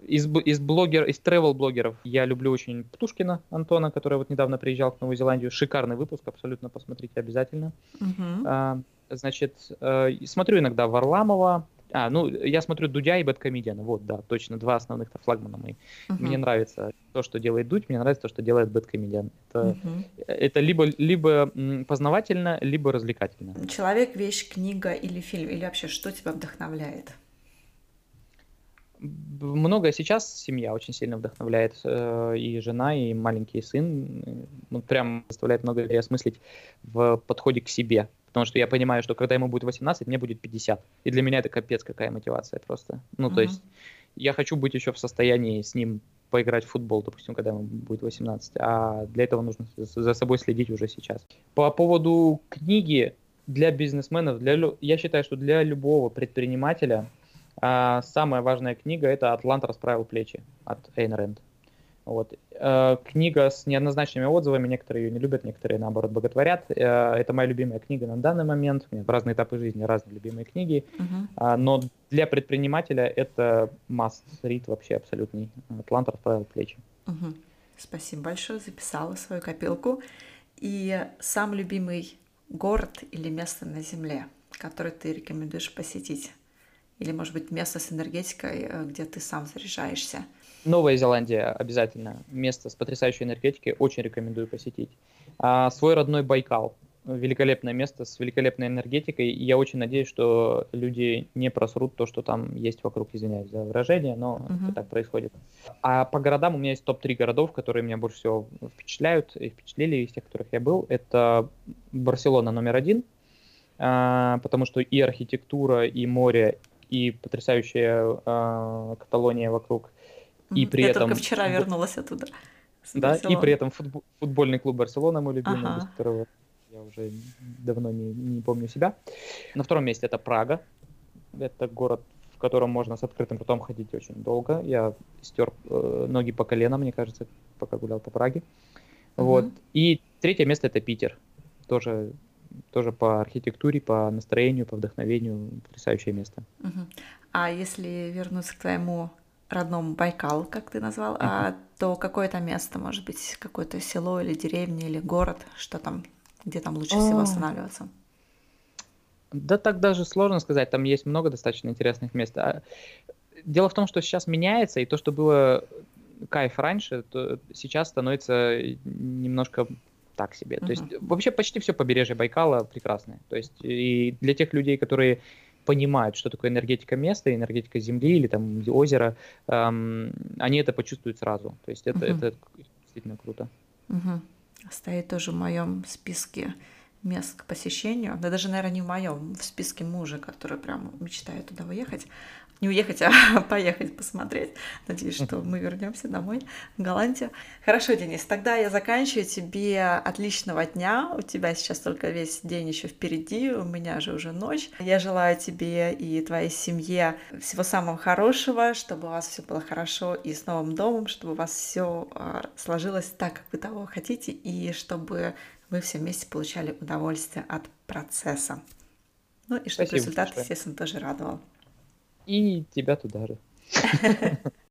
из, из блогер, из travel-блогеров я люблю очень Птушкина Антона, который вот недавно приезжал в Новую Зеландию. Шикарный выпуск, абсолютно посмотрите обязательно. Uh-huh. А, значит, э, смотрю иногда Варламова. А, ну, я смотрю Дудя и Бэткомедиана. Вот, да, точно, два основных флагмана мои. Uh-huh. Мне нравится то, что делает Дудь, мне нравится то, что делает Бэткомедиан. Это, uh-huh. это либо, либо познавательно, либо развлекательно. Человек, вещь, книга или фильм, или вообще что тебя вдохновляет? Много сейчас семья очень сильно вдохновляет, э, и жена, и маленький сын, ну, прям заставляет много переосмыслить в подходе к себе, потому что я понимаю, что когда ему будет 18, мне будет 50, и для меня это капец какая мотивация просто, ну, uh-huh. то есть я хочу быть еще в состоянии с ним поиграть в футбол, допустим, когда ему будет 18, а для этого нужно за собой следить уже сейчас. По поводу книги для бизнесменов, для, я считаю, что для любого предпринимателя а самая важная книга это «Атлант расправил плечи» от Эйн Рэнд. Вот. Э, книга с неоднозначными отзывами, некоторые ее не любят, некоторые, наоборот, боготворят. Э, это моя любимая книга на данный момент. У меня в разные этапы жизни разные любимые книги. Uh-huh. Но для предпринимателя это must read вообще абсолютный. «Атлант расправил плечи». Uh-huh. Спасибо большое, записала свою копилку. И сам любимый город или место на Земле, который ты рекомендуешь посетить? Или, может быть, место с энергетикой, э, где ты сам заряжаешься? Новая Зеландия обязательно. Место с потрясающей энергетикой. Очень рекомендую посетить. А, свой родной Байкал. Великолепное место с великолепной энергетикой. И я очень надеюсь, что люди не просрут то, что там есть вокруг, извиняюсь за выражение, но uh-huh. это так происходит. А по городам у меня есть топ-3 городов, которые меня больше всего впечатляют и впечатлили из тех, которых я был. Это Барселона номер один, а, потому что и архитектура, и море, и потрясающая э, Каталония вокруг. И при Я этом... только вчера вернулась оттуда. Да, и при этом футбол, футбольный клуб Барселона, мой любимый, ага. без которого я уже давно не, не помню себя. На втором месте это Прага. Это город, в котором можно с открытым ртом ходить очень долго. Я стер э, ноги по колено, мне кажется, пока гулял по Праге. Вот. И третье место это Питер. Тоже тоже по архитектуре, по настроению, по вдохновению потрясающее место. Угу. А если вернуться к твоему родному Байкал, как ты назвал, uh а, то какое то место, может быть, какое-то село или деревня или город, что там, где там лучше всего останавливаться? Да так даже сложно сказать, там есть много достаточно интересных мест. А, дело в том, что сейчас меняется, и то, что было кайф раньше, то сейчас становится немножко так себе. Uh-huh. То есть вообще почти все побережье Байкала прекрасное. То есть и для тех людей, которые понимают, что такое энергетика места, энергетика земли или там озера, эм, они это почувствуют сразу. То есть это, uh-huh. это действительно круто. Uh-huh. Стоит тоже в моем списке мест к посещению. Да даже, наверное, не в моем, в списке мужа, который прям мечтает туда уехать не уехать, а поехать посмотреть. Надеюсь, что мы вернемся домой в Голландию. Хорошо, Денис, тогда я заканчиваю. Тебе отличного дня. У тебя сейчас только весь день еще впереди, у меня же уже ночь. Я желаю тебе и твоей семье всего самого хорошего, чтобы у вас все было хорошо и с новым домом, чтобы у вас все а, сложилось так, как вы того хотите, и чтобы вы все вместе получали удовольствие от процесса. Ну и чтобы Спасибо результат, большое. естественно, тоже радовал. И тебя туда же.